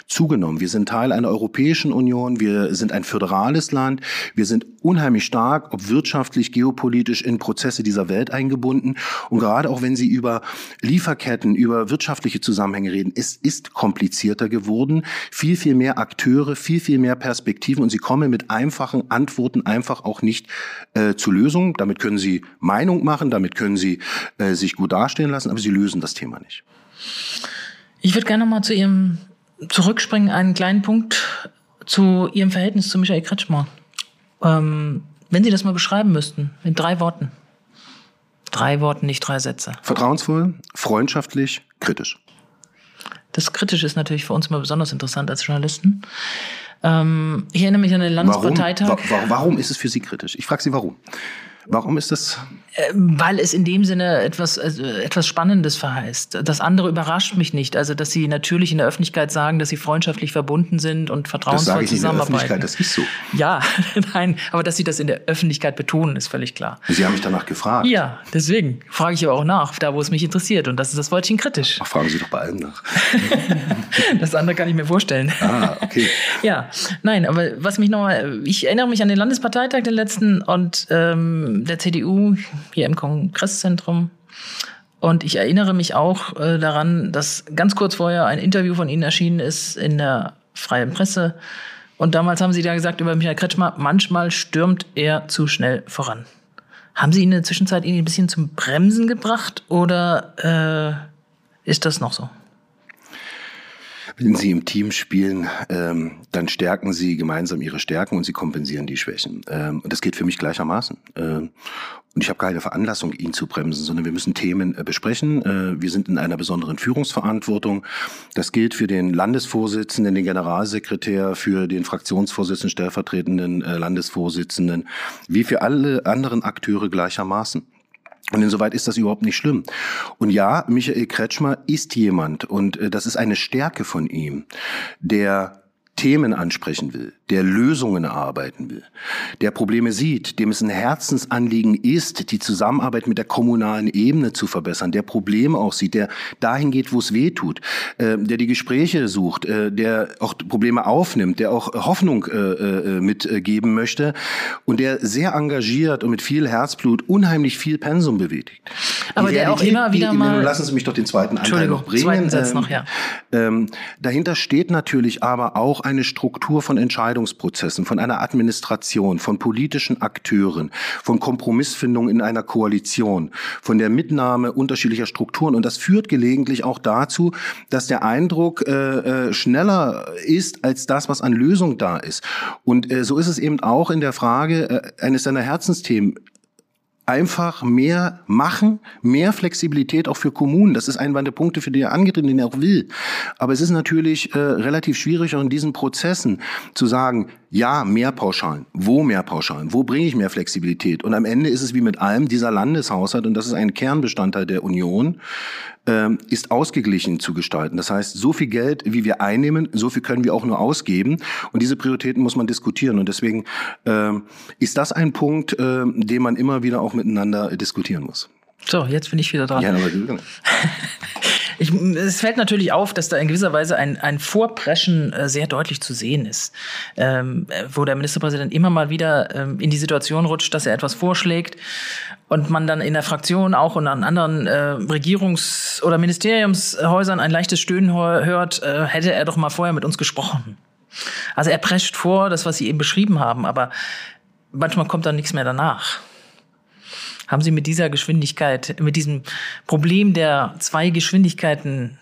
Speaker 3: zugenommen. Wir sind Teil einer Europäischen Union. Wir sind ein föderales Land. Wir sind unheimlich stark, ob wirtschaftlich, geopolitisch in Prozesse dieser Welt eingebunden eingebunden. Und gerade auch wenn Sie über Lieferketten, über wirtschaftliche Zusammenhänge reden, es ist komplizierter geworden. Viel, viel mehr Akteure, viel, viel mehr Perspektiven und Sie kommen mit einfachen Antworten einfach auch nicht äh, zu Lösungen. Damit können Sie Meinung machen, damit können Sie äh, sich gut darstellen lassen, aber Sie lösen das Thema nicht.
Speaker 2: Ich würde gerne noch mal zu Ihrem zurückspringen, einen kleinen Punkt zu Ihrem Verhältnis zu Michael Kretschmer. Ähm, wenn Sie das mal beschreiben müssten, in drei Worten. Drei Worte, nicht drei Sätze.
Speaker 3: Vertrauensvoll, freundschaftlich, kritisch.
Speaker 2: Das Kritische ist natürlich für uns immer besonders interessant als Journalisten. Ähm, ich erinnere mich an den Landesparteitag.
Speaker 3: Warum, warum ist es für Sie kritisch? Ich frage Sie, warum? Warum ist das?
Speaker 2: Äh, weil es in dem Sinne etwas, also etwas Spannendes verheißt. Das andere überrascht mich nicht. Also, dass Sie natürlich in der Öffentlichkeit sagen, dass Sie freundschaftlich verbunden sind und vertrauensvoll das zusammenarbeiten.
Speaker 3: Das ist so.
Speaker 2: Ja, nein, aber dass Sie das in der Öffentlichkeit betonen, ist völlig klar.
Speaker 3: Sie haben mich danach gefragt.
Speaker 2: Ja, deswegen frage ich aber auch nach, da wo es mich interessiert. Und das ist das Wörtchen kritisch.
Speaker 3: Ach, fragen Sie doch bei allem nach.
Speaker 2: das andere kann ich mir vorstellen.
Speaker 3: Ah, okay.
Speaker 2: Ja, nein, aber was mich nochmal, ich erinnere mich an den Landesparteitag, den letzten, und ähm, der CDU hier im Kongresszentrum. Und ich erinnere mich auch äh, daran, dass ganz kurz vorher ein Interview von Ihnen erschienen ist in der Freien Presse. Und damals haben Sie da gesagt über Michael Kretschmer, manchmal stürmt er zu schnell voran. Haben Sie ihn in der Zwischenzeit ihn ein bisschen zum Bremsen gebracht oder äh, ist das noch so?
Speaker 3: Wenn Sie im Team spielen, ähm, dann stärken Sie gemeinsam Ihre Stärken und Sie kompensieren die Schwächen. Ähm, und das geht für mich gleichermaßen. Ähm, und ich habe keine Veranlassung, ihn zu bremsen, sondern wir müssen Themen äh, besprechen. Äh, wir sind in einer besonderen Führungsverantwortung. Das gilt für den Landesvorsitzenden, den Generalsekretär, für den Fraktionsvorsitzenden, stellvertretenden äh, Landesvorsitzenden, wie für alle anderen Akteure gleichermaßen. Und insoweit ist das überhaupt nicht schlimm. Und ja, Michael Kretschmer ist jemand, und äh, das ist eine Stärke von ihm, der Themen ansprechen will, der Lösungen erarbeiten will, der Probleme sieht, dem es ein Herzensanliegen ist, die Zusammenarbeit mit der kommunalen Ebene zu verbessern, der Probleme auch sieht, der dahin geht, wo es weh tut, äh, der die Gespräche sucht, äh, der auch Probleme aufnimmt, der auch Hoffnung äh, äh mitgeben möchte und der sehr engagiert und mit viel Herzblut unheimlich viel Pensum bewegt.
Speaker 2: Aber der auch immer wieder mal...
Speaker 3: Lassen Sie mich doch den zweiten Anteil noch bringen.
Speaker 2: Zweiten Satz noch, ja.
Speaker 3: Ähm, dahinter steht natürlich aber auch eine Struktur von Entscheidungsprozessen, von einer Administration, von politischen Akteuren, von Kompromissfindung in einer Koalition, von der Mitnahme unterschiedlicher Strukturen. Und das führt gelegentlich auch dazu, dass der Eindruck äh, äh schneller ist als das, was an Lösung da ist. Und äh, so ist es eben auch in der Frage äh, eines seiner Herzensthemen einfach mehr machen, mehr Flexibilität auch für Kommunen. Das ist einer der Punkte, für die er angetreten, den er auch will. Aber es ist natürlich äh, relativ schwierig auch in diesen Prozessen zu sagen, ja, mehr Pauschalen. Wo mehr Pauschalen? Wo bringe ich mehr Flexibilität? Und am Ende ist es wie mit allem, dieser Landeshaushalt, und das ist ein Kernbestandteil der Union, ähm, ist ausgeglichen zu gestalten. Das heißt, so viel Geld, wie wir einnehmen, so viel können wir auch nur ausgeben. Und diese Prioritäten muss man diskutieren. Und deswegen ähm, ist das ein Punkt, äh, den man immer wieder auch miteinander diskutieren muss.
Speaker 2: So, jetzt bin ich wieder dran.
Speaker 3: Ja, aber
Speaker 2: Ich, es fällt natürlich auf, dass da in gewisser Weise ein, ein Vorpreschen äh, sehr deutlich zu sehen ist, ähm, wo der Ministerpräsident immer mal wieder ähm, in die Situation rutscht, dass er etwas vorschlägt und man dann in der Fraktion auch und an anderen äh, Regierungs- oder Ministeriumshäusern ein leichtes Stöhnen hört, äh, hätte er doch mal vorher mit uns gesprochen. Also er prescht vor, das, was Sie eben beschrieben haben, aber manchmal kommt dann nichts mehr danach. Haben Sie mit dieser Geschwindigkeit, mit diesem Problem der zwei Geschwindigkeiten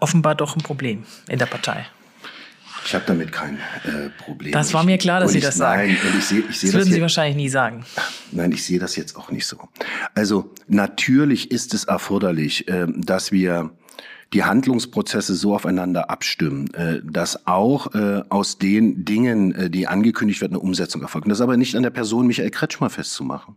Speaker 2: offenbar doch ein Problem in der Partei?
Speaker 3: Ich habe damit kein äh, Problem.
Speaker 2: Das war mir klar, dass Sie das sagen.
Speaker 3: Nein, ich sehe, ich sehe
Speaker 2: das würden
Speaker 3: das
Speaker 2: Sie wahrscheinlich nie sagen.
Speaker 3: Nein, ich sehe das jetzt auch nicht so. Also natürlich ist es erforderlich, äh, dass wir die Handlungsprozesse so aufeinander abstimmen, äh, dass auch äh, aus den Dingen, äh, die angekündigt werden, eine Umsetzung erfolgt. Und das ist aber nicht an der Person Michael Kretschmer festzumachen,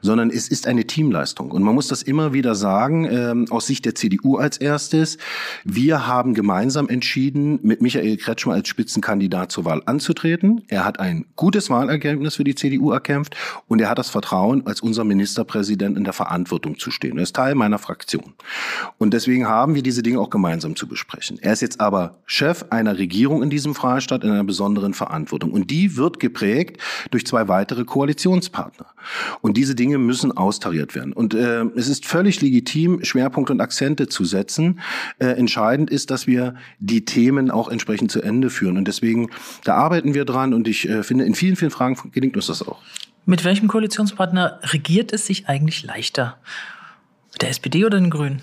Speaker 3: sondern es ist eine Teamleistung. Und man muss das immer wieder sagen, ähm, aus Sicht der CDU als erstes. Wir haben gemeinsam entschieden, mit Michael Kretschmer als Spitzenkandidat zur Wahl anzutreten. Er hat ein gutes Wahlergebnis für die CDU erkämpft und er hat das Vertrauen, als unser Ministerpräsident in der Verantwortung zu stehen. Er ist Teil meiner Fraktion. Und deswegen haben wir diese Dinge auch gemeinsam zu besprechen. Er ist jetzt aber Chef einer Regierung in diesem Freistaat in einer besonderen Verantwortung. Und die wird geprägt durch zwei weitere Koalitionspartner. Und diese Dinge müssen austariert werden. Und äh, es ist völlig legitim, Schwerpunkte und Akzente zu setzen. Äh, entscheidend ist, dass wir die Themen auch entsprechend zu Ende führen. Und deswegen, da arbeiten wir dran. Und ich äh, finde, in vielen, vielen Fragen gelingt uns das auch.
Speaker 2: Mit welchem Koalitionspartner regiert es sich eigentlich leichter? Mit der SPD oder den Grünen?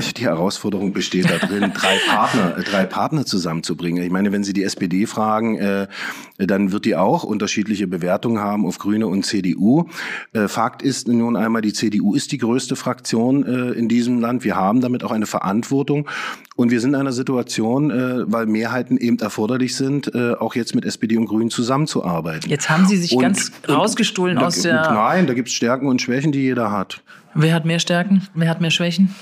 Speaker 3: Die Herausforderung besteht darin, drei Partner, äh, drei Partner zusammenzubringen. Ich meine, wenn Sie die SPD fragen, äh, dann wird die auch unterschiedliche Bewertungen haben auf Grüne und CDU. Äh, Fakt ist nun einmal, die CDU ist die größte Fraktion äh, in diesem Land. Wir haben damit auch eine Verantwortung. Und wir sind in einer Situation, äh, weil Mehrheiten eben erforderlich sind, äh, auch jetzt mit SPD und Grünen zusammenzuarbeiten.
Speaker 2: Jetzt haben Sie sich und, ganz rausgestohlen
Speaker 3: da,
Speaker 2: aus der...
Speaker 3: Nein, da gibt es Stärken und Schwächen, die jeder hat.
Speaker 2: Wer hat mehr Stärken? Wer hat mehr Schwächen?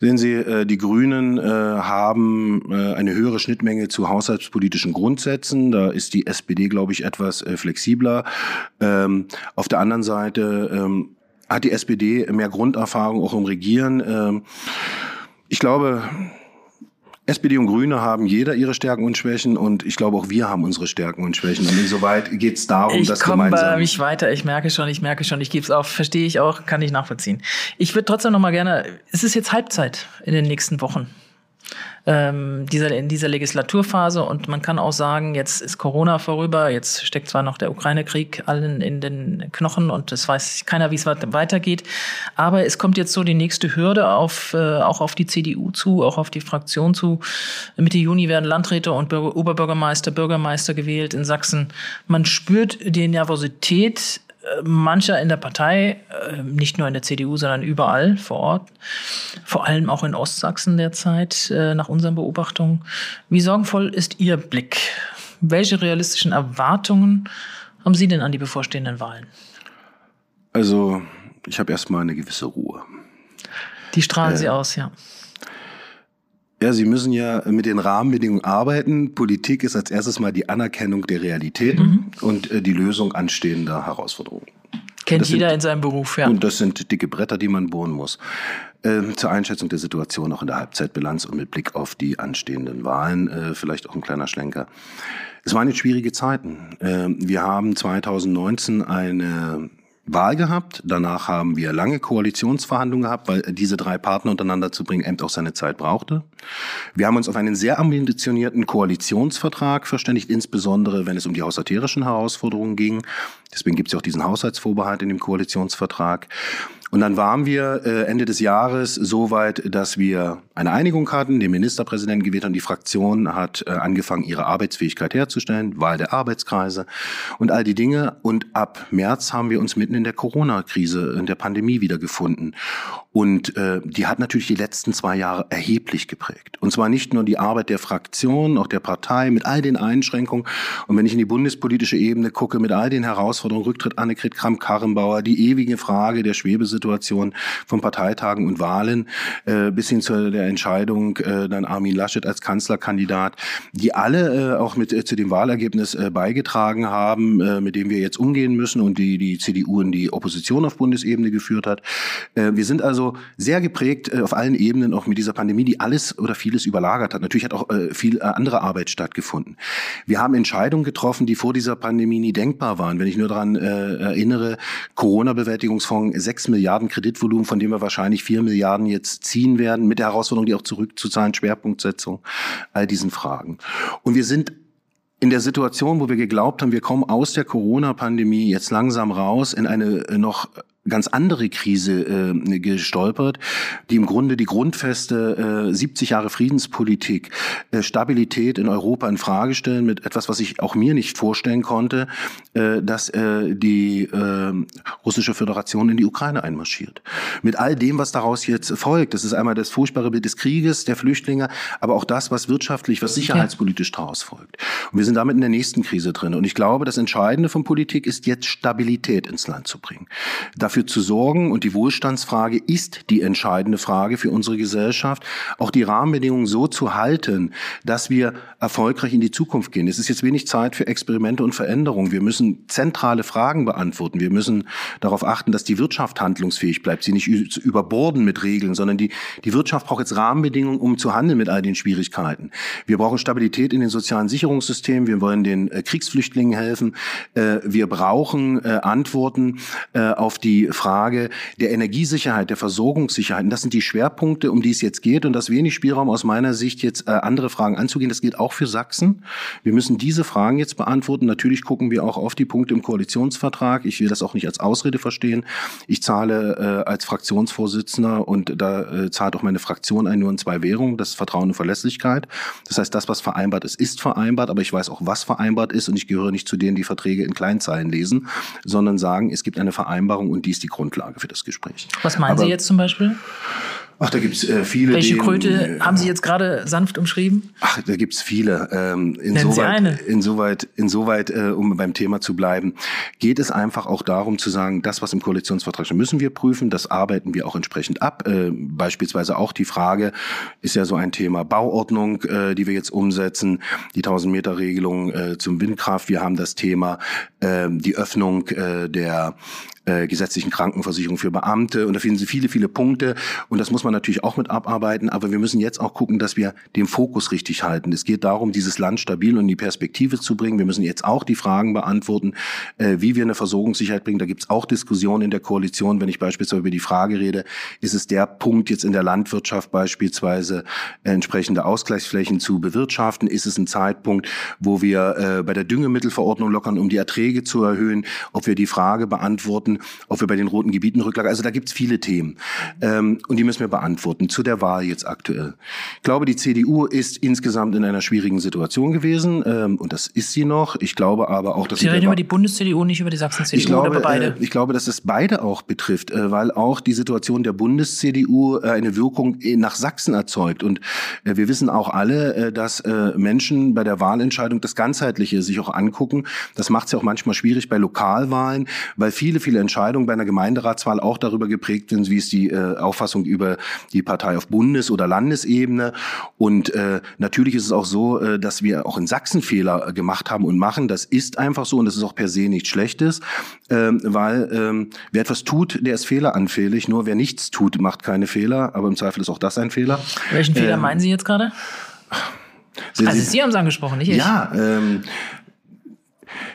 Speaker 3: Sehen Sie, äh, die Grünen äh, haben äh, eine höhere Schnittmenge zu haushaltspolitischen Grundsätzen. Da ist die SPD, glaube ich, etwas flexibler. Ähm, auf der anderen Seite ähm, hat die SPD mehr Grunderfahrung auch im Regieren. Ähm, ich glaube, SPD und Grüne haben jeder ihre Stärken und Schwächen und ich glaube auch wir haben unsere Stärken und Schwächen. Und insoweit geht es darum,
Speaker 2: ich
Speaker 3: dass
Speaker 2: gemeinsam...
Speaker 3: Ich
Speaker 2: komme mich weiter, ich merke schon, ich merke schon, ich gebe es auf, verstehe ich auch, kann ich nachvollziehen. Ich würde trotzdem noch mal gerne, es ist jetzt Halbzeit in den nächsten Wochen ähm, dieser, in dieser Legislaturphase. Und man kann auch sagen, jetzt ist Corona vorüber, jetzt steckt zwar noch der Ukraine-Krieg allen in den Knochen und es weiß keiner, wie es weitergeht. Aber es kommt jetzt so die nächste Hürde auf, äh, auch auf die CDU zu, auch auf die Fraktion zu. Mitte Juni werden Landräte und Oberbürgermeister, Bürgermeister gewählt in Sachsen. Man spürt die Nervosität mancher in der Partei, äh, nicht nur in der CDU, sondern überall vor Ort, vor allem auch in Ostsachsen derzeit, äh, nach unseren Beobachtungen. Wie sorgenvoll ist Ihr Blick? Welche realistischen Erwartungen haben Sie denn an die bevorstehenden Wahlen?
Speaker 3: Also, ich habe erstmal eine gewisse Ruhe.
Speaker 2: Die strahlen äh, Sie aus, ja.
Speaker 3: Ja, Sie müssen ja mit den Rahmenbedingungen arbeiten. Politik ist als erstes mal die Anerkennung der Realitäten mhm. und äh, die Lösung anstehender Herausforderungen.
Speaker 2: Kennt jeder sind, in seinem Beruf, ja.
Speaker 3: Und das sind dicke Bretter, die man bohren muss. Ähm, zur Einschätzung der Situation auch in der Halbzeitbilanz und mit Blick auf die anstehenden Wahlen, äh, vielleicht auch ein kleiner Schlenker. Es waren jetzt schwierige Zeiten. Äh, wir haben 2019 eine Wahl gehabt. Danach haben wir lange Koalitionsverhandlungen gehabt, weil diese drei Partner untereinander zu bringen eben auch seine Zeit brauchte. Wir haben uns auf einen sehr ambitionierten Koalitionsvertrag verständigt, insbesondere wenn es um die haushalterischen Herausforderungen ging. Deswegen gibt es ja auch diesen Haushaltsvorbehalt in dem Koalitionsvertrag. Und dann waren wir äh, Ende des Jahres so weit, dass wir eine Einigung hatten, den Ministerpräsidenten gewählt haben. Die Fraktion hat äh, angefangen, ihre Arbeitsfähigkeit herzustellen, Wahl der Arbeitskreise und all die Dinge. Und ab März haben wir uns mitten in der Corona-Krise, in der Pandemie wiedergefunden. Und äh, die hat natürlich die letzten zwei Jahre erheblich geprägt. Und zwar nicht nur die Arbeit der Fraktion, auch der Partei mit all den Einschränkungen. Und wenn ich in die bundespolitische Ebene gucke, mit all den Herausforderungen, Rücktritt Annegret Kramp-Karrenbauer, die ewige Frage der Schwebesituation, Situation von Parteitagen und Wahlen äh, bis hin zu der Entscheidung äh, dann Armin Laschet als Kanzlerkandidat, die alle äh, auch mit äh, zu dem Wahlergebnis äh, beigetragen haben, äh, mit dem wir jetzt umgehen müssen und die die CDU in die Opposition auf Bundesebene geführt hat. Äh, wir sind also sehr geprägt äh, auf allen Ebenen, auch mit dieser Pandemie, die alles oder vieles überlagert hat. Natürlich hat auch äh, viel äh, andere Arbeit stattgefunden. Wir haben Entscheidungen getroffen, die vor dieser Pandemie nie denkbar waren. Wenn ich nur daran äh, erinnere, Corona-Bewältigungsfonds, sechs Milliarden Kreditvolumen, von dem wir wahrscheinlich vier Milliarden jetzt ziehen werden, mit der Herausforderung, die auch zurückzuzahlen, Schwerpunktsetzung, all diesen Fragen. Und wir sind in der Situation, wo wir geglaubt haben, wir kommen aus der Corona-Pandemie jetzt langsam raus in eine noch ganz andere Krise äh, gestolpert, die im Grunde die Grundfeste äh, 70 Jahre Friedenspolitik, äh, Stabilität in Europa in Frage stellen mit etwas, was ich auch mir nicht vorstellen konnte, äh, dass äh, die äh, russische Föderation in die Ukraine einmarschiert. Mit all dem, was daraus jetzt folgt. Das ist einmal das furchtbare Bild des Krieges, der Flüchtlinge, aber auch das, was wirtschaftlich, was sicherheitspolitisch daraus folgt. Und wir sind damit in der nächsten Krise drin. Und ich glaube, das Entscheidende von Politik ist jetzt Stabilität ins Land zu bringen. Dafür dafür zu sorgen, und die Wohlstandsfrage ist die entscheidende Frage für unsere Gesellschaft, auch die Rahmenbedingungen so zu halten, dass wir erfolgreich in die Zukunft gehen. Es ist jetzt wenig Zeit für Experimente und Veränderungen. Wir müssen zentrale Fragen beantworten. Wir müssen darauf achten, dass die Wirtschaft handlungsfähig bleibt, sie nicht überborden mit Regeln, sondern die, die Wirtschaft braucht jetzt Rahmenbedingungen, um zu handeln mit all den Schwierigkeiten. Wir brauchen Stabilität in den sozialen Sicherungssystemen. Wir wollen den äh, Kriegsflüchtlingen helfen. Äh, wir brauchen äh, Antworten auf die Frage der Energiesicherheit, der Versorgungssicherheit. Und das sind die Schwerpunkte, um die es jetzt geht. Und das wenig Spielraum aus meiner Sicht, jetzt äh, andere Fragen anzugehen. Das gilt auch für Sachsen. Wir müssen diese Fragen jetzt beantworten. Natürlich gucken wir auch auf die Punkte im Koalitionsvertrag. Ich will das auch nicht als Ausrede verstehen. Ich zahle äh, als Fraktionsvorsitzender und da äh, zahlt auch meine Fraktion ein nur in zwei Währungen. Das ist Vertrauen und Verlässlichkeit. Das heißt, das, was vereinbart ist, ist vereinbart. Aber ich weiß auch, was vereinbart ist. Und ich gehöre nicht zu denen, die Verträge in Kleinzeilen lesen, sondern sagen, es gibt eine Vereinbarung und die ist die Grundlage für das Gespräch.
Speaker 2: Was meinen Aber, Sie jetzt zum Beispiel?
Speaker 3: Ach, da gibt's äh, viele.
Speaker 2: Welche Kröte haben Sie jetzt gerade sanft umschrieben?
Speaker 3: Ach, da gibt's viele. Ähm, insoweit, eine. insoweit, insoweit äh, um beim Thema zu bleiben, geht es einfach auch darum zu sagen, das, was im Koalitionsvertrag steht, müssen wir prüfen. Das arbeiten wir auch entsprechend ab. Äh, beispielsweise auch die Frage ist ja so ein Thema Bauordnung, äh, die wir jetzt umsetzen, die 1000 Meter Regelung äh, zum Windkraft. Wir haben das Thema äh, die Öffnung äh, der äh, gesetzlichen Krankenversicherung für Beamte. Und da finden Sie viele, viele Punkte. Und das muss man natürlich auch mit abarbeiten. Aber wir müssen jetzt auch gucken, dass wir den Fokus richtig halten. Es geht darum, dieses Land stabil und in die Perspektive zu bringen. Wir müssen jetzt auch die Fragen beantworten, äh, wie wir eine Versorgungssicherheit bringen. Da gibt es auch Diskussionen in der Koalition. Wenn ich beispielsweise über die Frage rede, ist es der Punkt jetzt in der Landwirtschaft beispielsweise entsprechende Ausgleichsflächen zu bewirtschaften? Ist es ein Zeitpunkt, wo wir äh, bei der Düngemittelverordnung lockern, um die Erträge zu erhöhen? Ob wir die Frage beantworten, ob wir bei den roten Gebieten Rücklage, also da gibt's viele Themen ähm, und die müssen wir beantworten. Zu der Wahl jetzt aktuell. Ich glaube, die CDU ist insgesamt in einer schwierigen Situation gewesen ähm, und das ist sie noch. Ich glaube aber auch, dass
Speaker 2: Sie reden über die Bundes-CDU, nicht über die Sachsen-CDU
Speaker 3: ich glaube, oder beide. Äh, ich glaube, dass es beide auch betrifft, äh, weil auch die Situation der Bundes-CDU äh, eine Wirkung nach Sachsen erzeugt und äh, wir wissen auch alle, äh, dass äh, Menschen bei der Wahlentscheidung das Ganzheitliche sich auch angucken. Das macht es ja auch manchmal schwierig bei Lokalwahlen, weil viele, viele Entscheidungen bei einer Gemeinderatswahl auch darüber geprägt sind, wie ist die äh, Auffassung über die Partei auf Bundes- oder Landesebene. Und äh, natürlich ist es auch so, äh, dass wir auch in Sachsen Fehler äh, gemacht haben und machen. Das ist einfach so und das ist auch per se nichts Schlechtes, äh, weil äh, wer etwas tut, der ist fehleranfällig. Nur wer nichts tut, macht keine Fehler. Aber im Zweifel ist auch das ein Fehler.
Speaker 2: Welchen Fehler ähm, meinen Sie jetzt gerade? Sie, also Sie haben es angesprochen, nicht ich.
Speaker 3: Ja, ähm,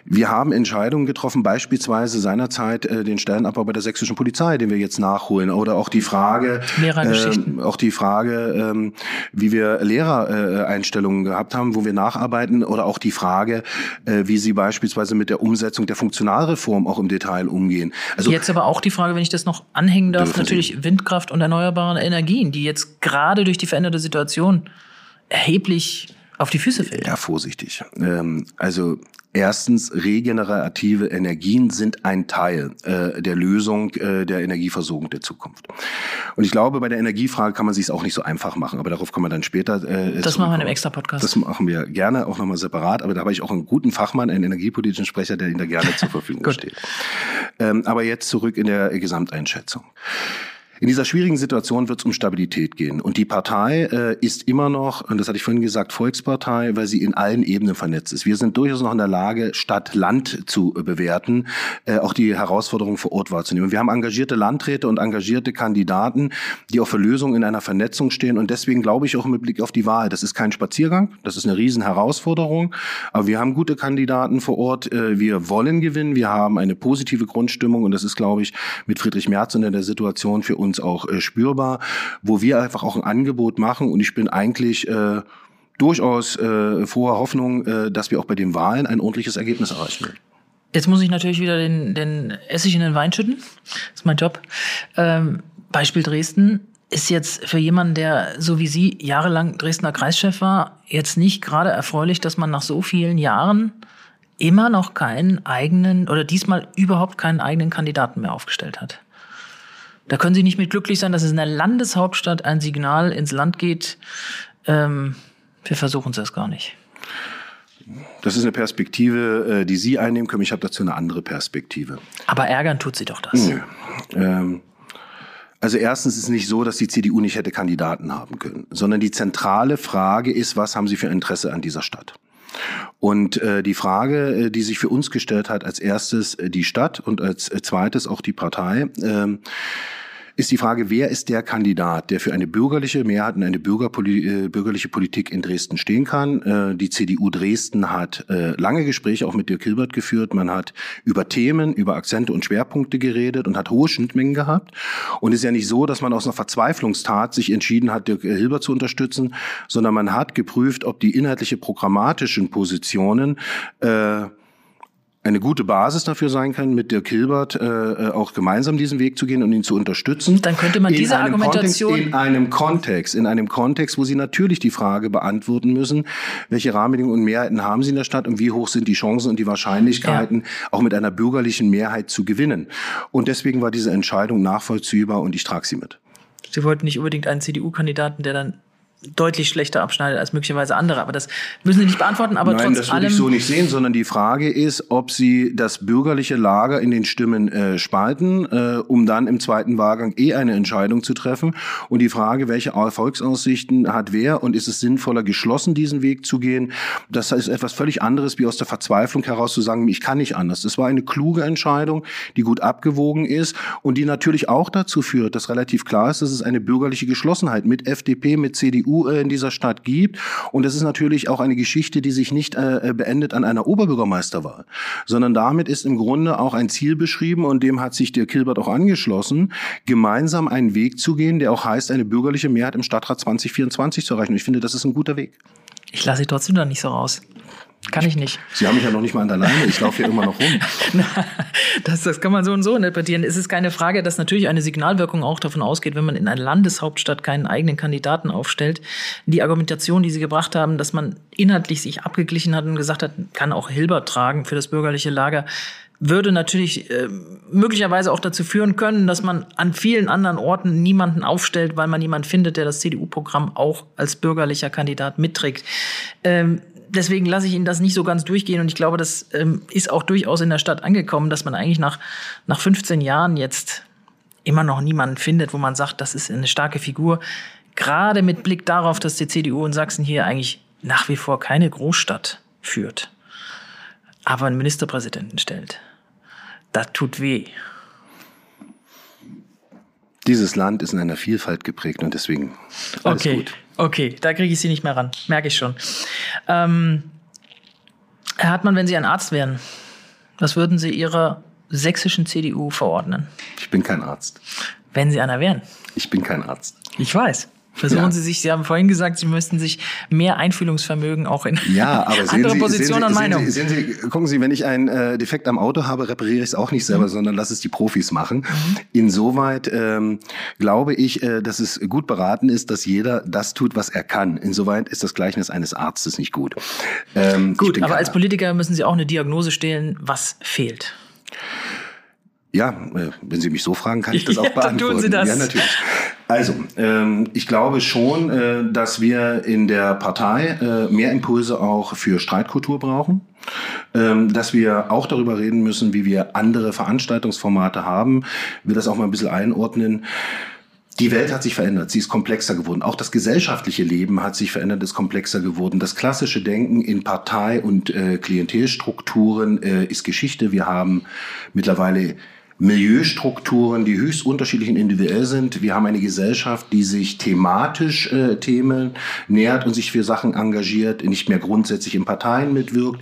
Speaker 3: wir haben Entscheidungen getroffen, beispielsweise seinerzeit äh, den Stellenabbau bei der sächsischen Polizei, den wir jetzt nachholen, oder auch die Frage, äh, auch die Frage, ähm, wie wir Lehrereinstellungen äh, gehabt haben, wo wir nacharbeiten, oder auch die Frage, äh, wie sie beispielsweise mit der Umsetzung der Funktionalreform auch im Detail umgehen.
Speaker 2: Also jetzt aber auch die Frage, wenn ich das noch anhängen darf, natürlich Sie. Windkraft und erneuerbare Energien, die jetzt gerade durch die veränderte Situation erheblich auf die Füße fällt.
Speaker 3: Ja, vorsichtig. Ähm, also Erstens, regenerative Energien sind ein Teil äh, der Lösung äh, der Energieversorgung der Zukunft. Und ich glaube, bei der Energiefrage kann man sich auch nicht so einfach machen, aber darauf kommen wir dann später.
Speaker 2: Äh, das machen wir in einem extra Podcast.
Speaker 3: Das machen wir gerne auch nochmal separat, aber da habe ich auch einen guten Fachmann, einen energiepolitischen Sprecher, der Ihnen da gerne zur Verfügung steht. Ähm, aber jetzt zurück in der Gesamteinschätzung. In dieser schwierigen Situation wird es um Stabilität gehen. Und die Partei äh, ist immer noch, und das hatte ich vorhin gesagt, Volkspartei, weil sie in allen Ebenen vernetzt ist. Wir sind durchaus noch in der Lage, Stadt-Land zu äh, bewerten, äh, auch die Herausforderungen vor Ort wahrzunehmen. Wir haben engagierte Landräte und engagierte Kandidaten, die auch für Lösungen in einer Vernetzung stehen. Und deswegen glaube ich auch mit Blick auf die Wahl, das ist kein Spaziergang, das ist eine Riesenherausforderung. Aber wir haben gute Kandidaten vor Ort. Äh, wir wollen gewinnen. Wir haben eine positive Grundstimmung. Und das ist, glaube ich, mit Friedrich Merz in der Situation für uns uns auch äh, spürbar, wo wir einfach auch ein Angebot machen und ich bin eigentlich äh, durchaus äh, froher Hoffnung, äh, dass wir auch bei den Wahlen ein ordentliches Ergebnis erreichen.
Speaker 2: Jetzt muss ich natürlich wieder den, den Essig in den Wein schütten. Das ist mein Job. Ähm, Beispiel Dresden ist jetzt für jemanden, der so wie Sie jahrelang Dresdner Kreischef war, jetzt nicht gerade erfreulich, dass man nach so vielen Jahren immer noch keinen eigenen oder diesmal überhaupt keinen eigenen Kandidaten mehr aufgestellt hat. Da können Sie nicht mit glücklich sein, dass es in der Landeshauptstadt ein Signal ins Land geht. Ähm, wir versuchen es erst gar nicht.
Speaker 3: Das ist eine Perspektive, äh, die Sie einnehmen können. Ich habe dazu eine andere Perspektive.
Speaker 2: Aber ärgern tut sie doch das. Nö.
Speaker 3: Ähm, also erstens ist es nicht so, dass die CDU nicht hätte Kandidaten haben können, sondern die zentrale Frage ist, was haben Sie für Interesse an dieser Stadt? Und äh, die Frage, äh, die sich für uns gestellt hat, als erstes äh, die Stadt und als äh, zweites auch die Partei, äh, ist die Frage, wer ist der Kandidat, der für eine bürgerliche Mehrheit und eine Bürgerpoli äh, bürgerliche Politik in Dresden stehen kann. Äh, die CDU Dresden hat äh, lange Gespräche auch mit Dirk Hilbert geführt. Man hat über Themen, über Akzente und Schwerpunkte geredet und hat hohe Schnittmengen gehabt. Und es ist ja nicht so, dass man aus einer Verzweiflungstat sich entschieden hat, Dirk Hilbert zu unterstützen, sondern man hat geprüft, ob die inhaltliche programmatischen Positionen äh, eine gute Basis dafür sein kann, mit Dirk Hilbert äh, äh, auch gemeinsam diesen Weg zu gehen und ihn zu unterstützen.
Speaker 2: Dann könnte man diese Argumentation
Speaker 3: Kontext, in einem Kontext, in einem Kontext, wo Sie natürlich die Frage beantworten müssen, welche Rahmenbedingungen und Mehrheiten haben Sie in der Stadt und wie hoch sind die Chancen und die Wahrscheinlichkeiten, ja. auch mit einer bürgerlichen Mehrheit zu gewinnen. Und deswegen war diese Entscheidung nachvollziehbar und ich trage sie mit.
Speaker 2: Sie wollten nicht unbedingt einen CDU-Kandidaten, der dann deutlich schlechter abschneidet als möglicherweise andere. Aber das müssen Sie nicht beantworten. Aber
Speaker 3: Nein,
Speaker 2: trotz
Speaker 3: das
Speaker 2: würde
Speaker 3: ich so nicht sehen, sondern die Frage ist, ob Sie das bürgerliche Lager in den Stimmen äh, spalten, äh, um dann im zweiten Wahlgang eh eine Entscheidung zu treffen. Und die Frage, welche Erfolgsaussichten hat wer und ist es sinnvoller, geschlossen diesen Weg zu gehen? Das ist etwas völlig anderes, wie aus der Verzweiflung heraus zu sagen, ich kann nicht anders. Das war eine kluge Entscheidung, die gut abgewogen ist und die natürlich auch dazu führt, dass relativ klar ist, dass es eine bürgerliche Geschlossenheit mit FDP, mit CDU CDU äh, in dieser Stadt gibt. Und es ist natürlich auch eine Geschichte, die sich nicht äh, beendet an einer Oberbürgermeisterwahl, sondern damit ist im Grunde auch ein Ziel beschrieben und dem hat sich der Kilbert auch angeschlossen, gemeinsam einen Weg zu gehen, der auch heißt, eine bürgerliche Mehrheit im Stadtrat 2024 zu erreichen. Und ich finde, das ist ein guter Weg.
Speaker 2: Ich lasse sie trotzdem da nicht so raus. Kann ich nicht.
Speaker 3: Sie haben mich ja noch nicht mal an der Leine. Ich laufe hier immer noch rum.
Speaker 2: das, das kann man so und so interpretieren. Es ist keine Frage, dass natürlich eine Signalwirkung auch davon ausgeht, wenn man in einer Landeshauptstadt keinen eigenen Kandidaten aufstellt. Die Argumentation, die Sie gebracht haben, dass man inhaltlich sich abgeglichen hat und gesagt hat, kann auch Hilbert tragen für das bürgerliche Lager, würde natürlich äh, möglicherweise auch dazu führen können, dass man an vielen anderen Orten niemanden aufstellt, weil man jemanden findet, der das CDU-Programm auch als bürgerlicher Kandidat mitträgt. Ähm, deswegen lasse ich Ihnen das nicht so ganz durchgehen. Und ich glaube, das ähm, ist auch durchaus in der Stadt angekommen, dass man eigentlich nach, nach 15 Jahren jetzt immer noch niemanden findet, wo man sagt, das ist eine starke Figur. Gerade mit Blick darauf, dass die CDU in Sachsen hier eigentlich nach wie vor keine Großstadt führt, aber einen Ministerpräsidenten stellt. Das tut weh.
Speaker 3: Dieses Land ist in einer Vielfalt geprägt und deswegen
Speaker 2: alles okay. gut. Okay, da kriege ich Sie nicht mehr ran, merke ich schon. Ähm, Herr Hartmann, wenn Sie ein Arzt wären, was würden Sie Ihrer sächsischen CDU verordnen?
Speaker 3: Ich bin kein Arzt.
Speaker 2: Wenn Sie einer wären?
Speaker 3: Ich bin kein Arzt.
Speaker 2: Ich weiß. Versuchen ja. Sie sich, Sie haben vorhin gesagt, Sie müssten sich mehr Einfühlungsvermögen auch in
Speaker 3: ja, aber
Speaker 2: andere
Speaker 3: Sie,
Speaker 2: Positionen und Meinungen.
Speaker 3: Sehen Sie, gucken Sie, wenn ich einen äh, Defekt am Auto habe, repariere ich es auch nicht selber, mhm. sondern lasse es die Profis machen. Mhm. Insoweit ähm, glaube ich, äh, dass es gut beraten ist, dass jeder das tut, was er kann. Insoweit ist das Gleichnis eines Arztes nicht gut.
Speaker 2: Ähm, gut, aber als Politiker müssen Sie auch eine Diagnose stellen, was fehlt.
Speaker 3: Ja, äh, wenn Sie mich so fragen, kann ich das auch ja, beantworten.
Speaker 2: Dann tun Sie das.
Speaker 3: Ja, natürlich. Also, ähm, ich glaube schon, äh, dass wir in der Partei äh, mehr Impulse auch für Streitkultur brauchen. Ähm, dass wir auch darüber reden müssen, wie wir andere Veranstaltungsformate haben. Ich will das auch mal ein bisschen einordnen. die Welt hat sich verändert, sie ist komplexer geworden. Auch das gesellschaftliche Leben hat sich verändert, ist komplexer geworden. Das klassische Denken in Partei- und äh, Klientelstrukturen äh, ist Geschichte. Wir haben mittlerweile Milieustrukturen, die höchst unterschiedlich und individuell sind. Wir haben eine Gesellschaft, die sich thematisch äh, Themen nähert und sich für Sachen engagiert, nicht mehr grundsätzlich in Parteien mitwirkt.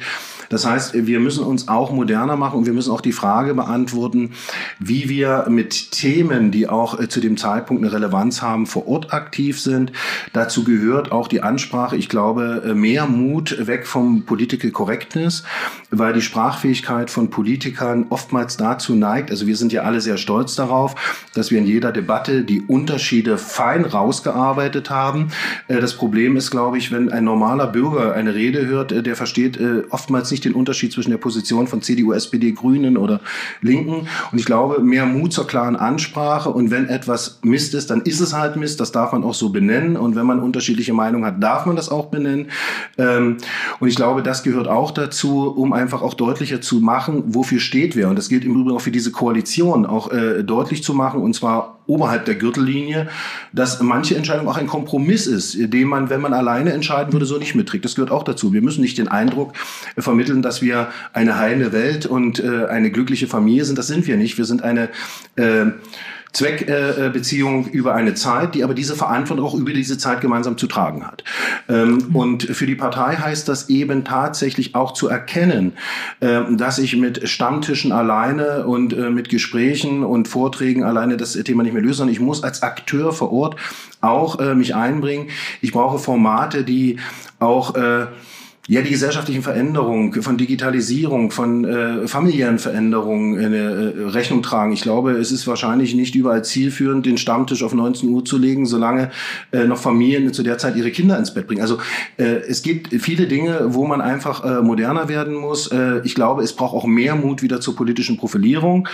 Speaker 3: Das heißt, wir müssen uns auch moderner machen und wir müssen auch die Frage beantworten, wie wir mit Themen, die auch äh, zu dem Zeitpunkt eine Relevanz haben, vor Ort aktiv sind. Dazu gehört auch die Ansprache, ich glaube, äh, mehr Mut weg vom Political Correctness, weil die Sprachfähigkeit von Politikern oftmals dazu neigt, also wir sind ja alle sehr stolz darauf, dass wir in jeder Debatte die Unterschiede fein rausgearbeitet haben. Äh, das Problem ist, glaube ich, wenn ein normaler Bürger eine Rede hört, der versteht oftmals nicht, nicht den Unterschied zwischen der Position von CDU, SPD, Grünen oder Linken. Und ich glaube, mehr Mut zur klaren Ansprache. Und wenn etwas Mist ist, dann ist es halt Mist. Das darf man auch so benennen. Und wenn man unterschiedliche Meinungen hat, darf man das auch benennen. Ähm, und ich glaube, das gehört auch dazu, um einfach auch deutlicher zu machen, wofür steht wer. Und das gilt im Übrigen auch für diese Koalition, auch äh, deutlich zu machen. Und zwar oberhalb der Gürtellinie, dass manche Entscheidung auch ein Kompromiss ist, den man, wenn man alleine entscheiden würde, so nicht mitträgt. Das gehört auch dazu. Wir müssen nicht den Eindruck vermitteln, dass wir eine heile Welt und äh, eine glückliche Familie sind. Das sind wir nicht. Wir sind eine äh, Zweckbeziehung über eine Zeit, die aber diese Verantwortung auch über diese Zeit gemeinsam zu tragen hat. Ähm, mhm. Und für die Partei heißt das eben tatsächlich auch zu erkennen, ähm, dass ich mit Stammtischen alleine und äh, mit Gesprächen und Vorträgen alleine das Thema nicht mehr löse, sondern ich muss als Akteur vor Ort auch äh, mich einbringen. Ich brauche Formate, die auch äh, ja, die gesellschaftlichen Veränderungen, von Digitalisierung, von äh, familiären Veränderungen in äh, Rechnung tragen. Ich glaube, es ist wahrscheinlich nicht überall zielführend, den Stammtisch auf 19 Uhr zu legen, solange äh, noch Familien zu der Zeit ihre Kinder ins Bett bringen. Also äh, es gibt viele Dinge, wo man einfach äh, moderner werden muss. Äh, ich glaube, es braucht auch mehr Mut wieder zur politischen Profilierung.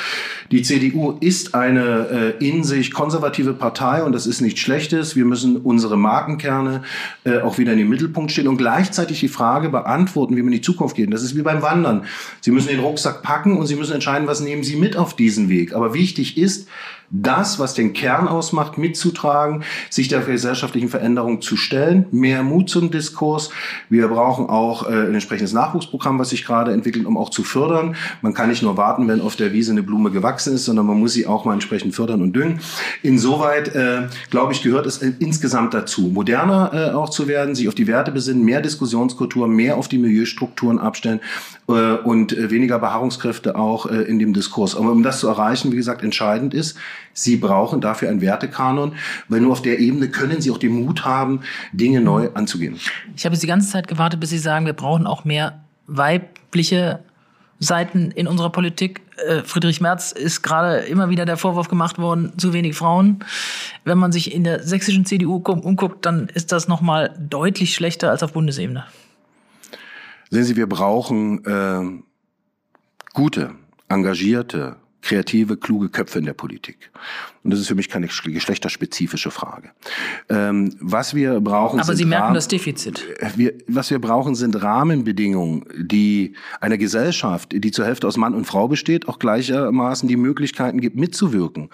Speaker 3: Die CDU ist eine äh, in sich konservative Partei und das ist nichts Schlechtes. Wir müssen unsere Markenkerne äh, auch wieder in den Mittelpunkt stellen und gleichzeitig die Frage, Frage beantworten, wie man in die Zukunft geht. das ist wie beim Wandern. Sie müssen den Rucksack packen und Sie müssen entscheiden, was nehmen Sie mit auf diesen Weg. Aber wichtig ist, das, was den Kern ausmacht, mitzutragen, sich der gesellschaftlichen Veränderung zu stellen, mehr Mut zum Diskurs. Wir brauchen auch äh, ein entsprechendes Nachwuchsprogramm, was sich gerade entwickelt, um auch zu fördern. Man kann nicht nur warten, wenn auf der Wiese eine Blume gewachsen ist, sondern man muss sie auch mal entsprechend fördern und düngen. Insoweit, äh, glaube ich, gehört es äh, insgesamt dazu, moderner äh, auch zu werden, sich auf die Werte besinnen, mehr Diskussionskultur, mehr auf die Milieustrukturen abstellen äh, und äh, weniger Beharrungskräfte auch äh, in dem Diskurs. Aber um das zu erreichen, wie gesagt, entscheidend ist, Sie brauchen dafür einen Wertekanon, weil nur auf der Ebene können Sie auch den Mut haben, Dinge neu anzugehen.
Speaker 2: Ich habe jetzt die ganze Zeit gewartet, bis Sie sagen, wir brauchen auch mehr weibliche Seiten in unserer Politik. Friedrich Merz ist gerade immer wieder der Vorwurf gemacht worden, zu wenig Frauen. Wenn man sich in der sächsischen CDU umguckt, dann ist das noch mal deutlich schlechter als auf Bundesebene.
Speaker 3: Sehen Sie, wir brauchen äh, gute, engagierte, kreative, kluge Köpfe in der Politik. Und das ist für mich keine geschlechterspezifische Frage. Ähm, was wir brauchen,
Speaker 2: aber Sie merken Rahmen, das Defizit.
Speaker 3: Wir, was wir brauchen, sind Rahmenbedingungen, die einer Gesellschaft, die zur Hälfte aus Mann und Frau besteht, auch gleichermaßen die Möglichkeiten gibt, mitzuwirken.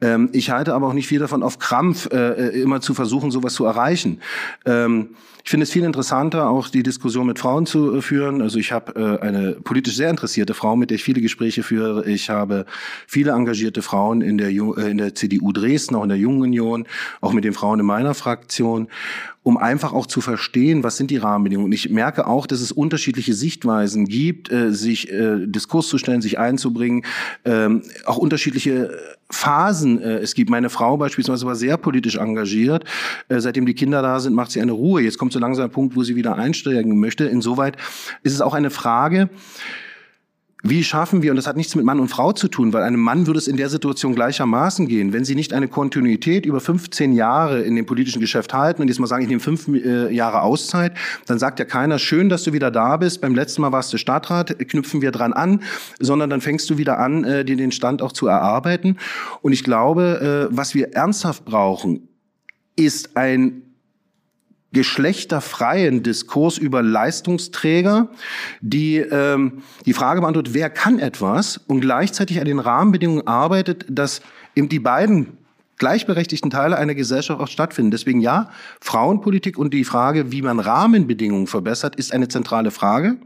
Speaker 3: Ähm, ich halte aber auch nicht viel davon, auf Krampf äh, immer zu versuchen, sowas zu erreichen. Ähm, ich finde es viel interessanter, auch die Diskussion mit Frauen zu äh, führen. Also ich habe äh, eine politisch sehr interessierte Frau, mit der ich viele Gespräche führe. Ich habe viele engagierte Frauen in der, äh, in der CDU Dresden, auch in der Jungen Union, auch mit den Frauen in meiner Fraktion um einfach auch zu verstehen, was sind die Rahmenbedingungen. Ich merke auch, dass es unterschiedliche Sichtweisen gibt, äh, sich äh, Diskurs zu stellen, sich einzubringen, ähm, auch unterschiedliche Phasen äh, es gibt. Meine Frau beispielsweise war sehr politisch engagiert. Seitdem die Kinder da sind, macht sie eine Ruhe. Jetzt kommt so langsam ein Punkt, wo sie wieder einsteigen möchte. Insoweit ist es auch eine Frage, wie schaffen wir, und das hat nichts mit Mann und Frau zu tun, weil einem Mann würde es in der Situation gleichermaßen gehen, wenn Sie nicht eine Kontinuität über 15 Jahre in dem politischen Geschäft halten und jetzt mal sagen, ich nehme fünf äh, Jahre Auszeit, dann sagt ja keiner, schön, dass du wieder da bist, beim letzten Mal warst du Stadtrat, knüpfen wir dran an, sondern dann fängst du wieder an, äh, dir den Stand auch zu erarbeiten. Und ich glaube, äh, was wir ernsthaft brauchen, ist ein geschlechterfreien Diskurs über Leistungsträger, die ähm, die Frage beantwortet, wer kann etwas und gleichzeitig an den Rahmenbedingungen arbeitet, dass eben die beiden gleichberechtigten Teile einer Gesellschaft auch stattfinden. Deswegen ja, Frauenpolitik und die Frage, wie man Rahmenbedingungen verbessert, ist eine zentrale Frage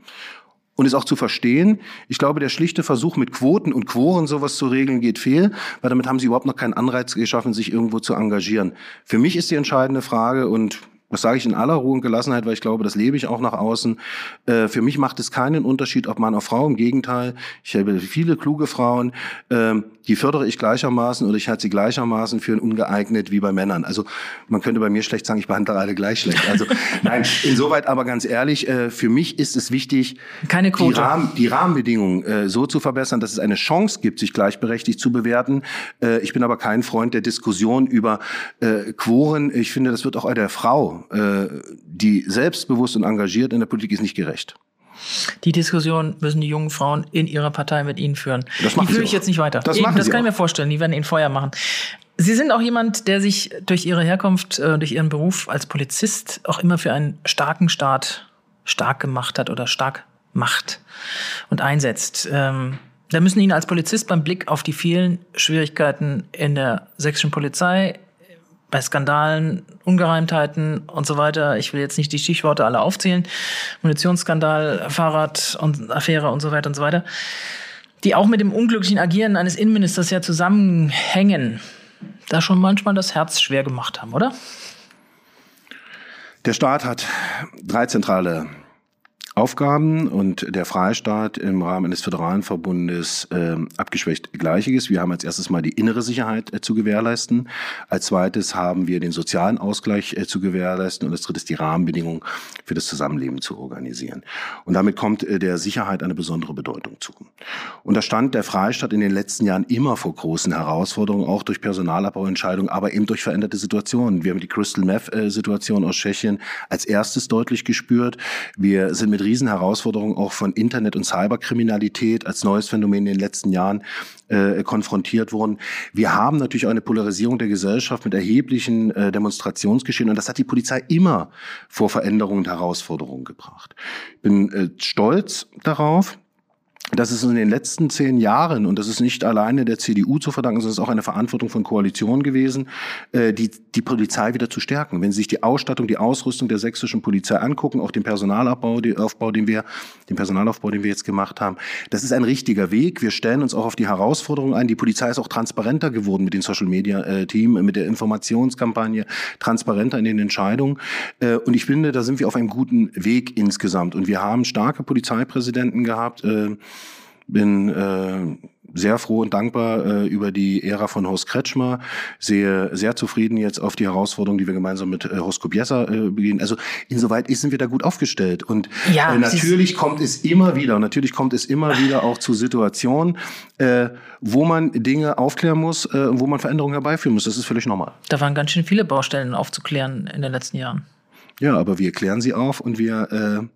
Speaker 3: und ist auch zu verstehen. Ich glaube, der schlichte Versuch mit Quoten und Quoren sowas zu regeln geht fehl, weil damit haben sie überhaupt noch keinen Anreiz geschaffen, sich irgendwo zu engagieren. Für mich ist die entscheidende Frage und das sage ich in aller Ruhe und Gelassenheit, weil ich glaube, das lebe ich auch nach außen. Äh, für mich macht es keinen Unterschied, ob Mann oder Frau. Im Gegenteil, ich habe viele kluge Frauen, äh, die fördere ich gleichermaßen oder ich halte sie gleichermaßen für ungeeignet wie bei Männern. Also man könnte bei mir schlecht sagen, ich behandle alle gleich schlecht. Also nein, insoweit aber ganz ehrlich, äh, für mich ist es wichtig,
Speaker 2: Keine Quote.
Speaker 3: Die, Rahmen, die Rahmenbedingungen äh, so zu verbessern, dass es eine Chance gibt, sich gleichberechtigt zu bewerten. Äh, ich bin aber kein Freund der Diskussion über äh, Quoren. Ich finde, das wird auch der Frau, die selbstbewusst und engagiert in der Politik ist, nicht gerecht.
Speaker 2: Die Diskussion müssen die jungen Frauen in ihrer Partei mit Ihnen führen.
Speaker 3: Das machen
Speaker 2: die führe
Speaker 3: sie
Speaker 2: ich
Speaker 3: auch.
Speaker 2: jetzt nicht weiter.
Speaker 3: Das
Speaker 2: Eben, das kann ich mir vorstellen. Die werden Ihnen Feuer machen. Sie sind auch jemand, der sich durch Ihre Herkunft, äh, durch Ihren Beruf als Polizist auch immer für einen starken Staat stark gemacht hat oder stark macht und einsetzt. Ähm, da müssen Ihnen als Polizist beim Blick auf die vielen Schwierigkeiten in der sächsischen Polizei, bei Skandalen, Ungereimtheiten und so weiter. Ich will jetzt nicht die Stichworte alle aufzählen. Munitionsskandal, Fahrrad und Affäre und so weiter und so weiter. Die auch mit dem unglücklichen Agieren eines Innenministers ja zusammenhängen. Da schon manchmal das Herz schwer gemacht haben, oder?
Speaker 3: Der Staat hat drei zentrale Aufgaben und der Freistaat im Rahmen eines föderalen Verbundes äh, abgeschwächt Gleichiges. Wir haben als erstes mal die innere Sicherheit äh, zu gewährleisten. Als zweites haben wir den sozialen Ausgleich äh, zu gewährleisten und als drittes die Rahmenbedingungen für das Zusammenleben zu organisieren. Und damit kommt äh, der Sicherheit eine besondere Bedeutung zu. Und da stand der Freistaat in den letzten Jahren immer vor großen Herausforderungen, auch durch Personalabbauentscheidungen, aber eben durch veränderte Situationen. Wir haben die Crystal Meth-Situation aus Tschechien als erstes deutlich gespürt. Wir sind mit Riesenherausforderungen auch von Internet- und Cyberkriminalität als neues Phänomen in den letzten Jahren äh, konfrontiert worden. Wir haben natürlich auch eine Polarisierung der Gesellschaft mit erheblichen äh, Demonstrationsgeschehen und das hat die Polizei immer vor Veränderungen und Herausforderungen gebracht. Ich bin äh, stolz darauf, dass es in den letzten zehn Jahren, und das ist nicht alleine der CDU zu verdanken, sondern es ist auch eine Verantwortung von Koalitionen gewesen, äh, die, die Polizei wieder zu stärken. Wenn Sie sich die Ausstattung, die Ausrüstung der sächsischen Polizei angucken, auch den Personalaufbau, den Aufbau, den wir, den Personalaufbau, den wir jetzt gemacht haben, das ist ein richtiger Weg. Wir stellen uns auch auf die Herausforderungen ein. Die Polizei ist auch transparenter geworden mit dem Social Media äh, Team, mit der Informationskampagne, transparenter in den Entscheidungen. Äh, und ich finde, da sind wir auf einem guten Weg insgesamt. Und wir haben starke Polizeipräsidenten gehabt. Äh, bin äh, sehr froh und dankbar äh, über die Ära von Horst Kretschmer, sehe sehr zufrieden jetzt auf die Herausforderungen, die wir gemeinsam mit äh, Horst Kubiesa äh, begehen. Also insoweit sind wir da gut aufgestellt. Und
Speaker 2: Ja,
Speaker 3: äh, natürlich kommt es immer wieder, natürlich kommt es immer wieder auch zu Situationen, äh, wo man Dinge aufklären muss, äh, wo man Veränderungen herbeiführen muss. Das ist völlig normal.
Speaker 2: Da waren ganz schön viele Baustellen aufzuklären in den letzten Jahren.
Speaker 3: Ja, aber wir klären sie auf und wir äh,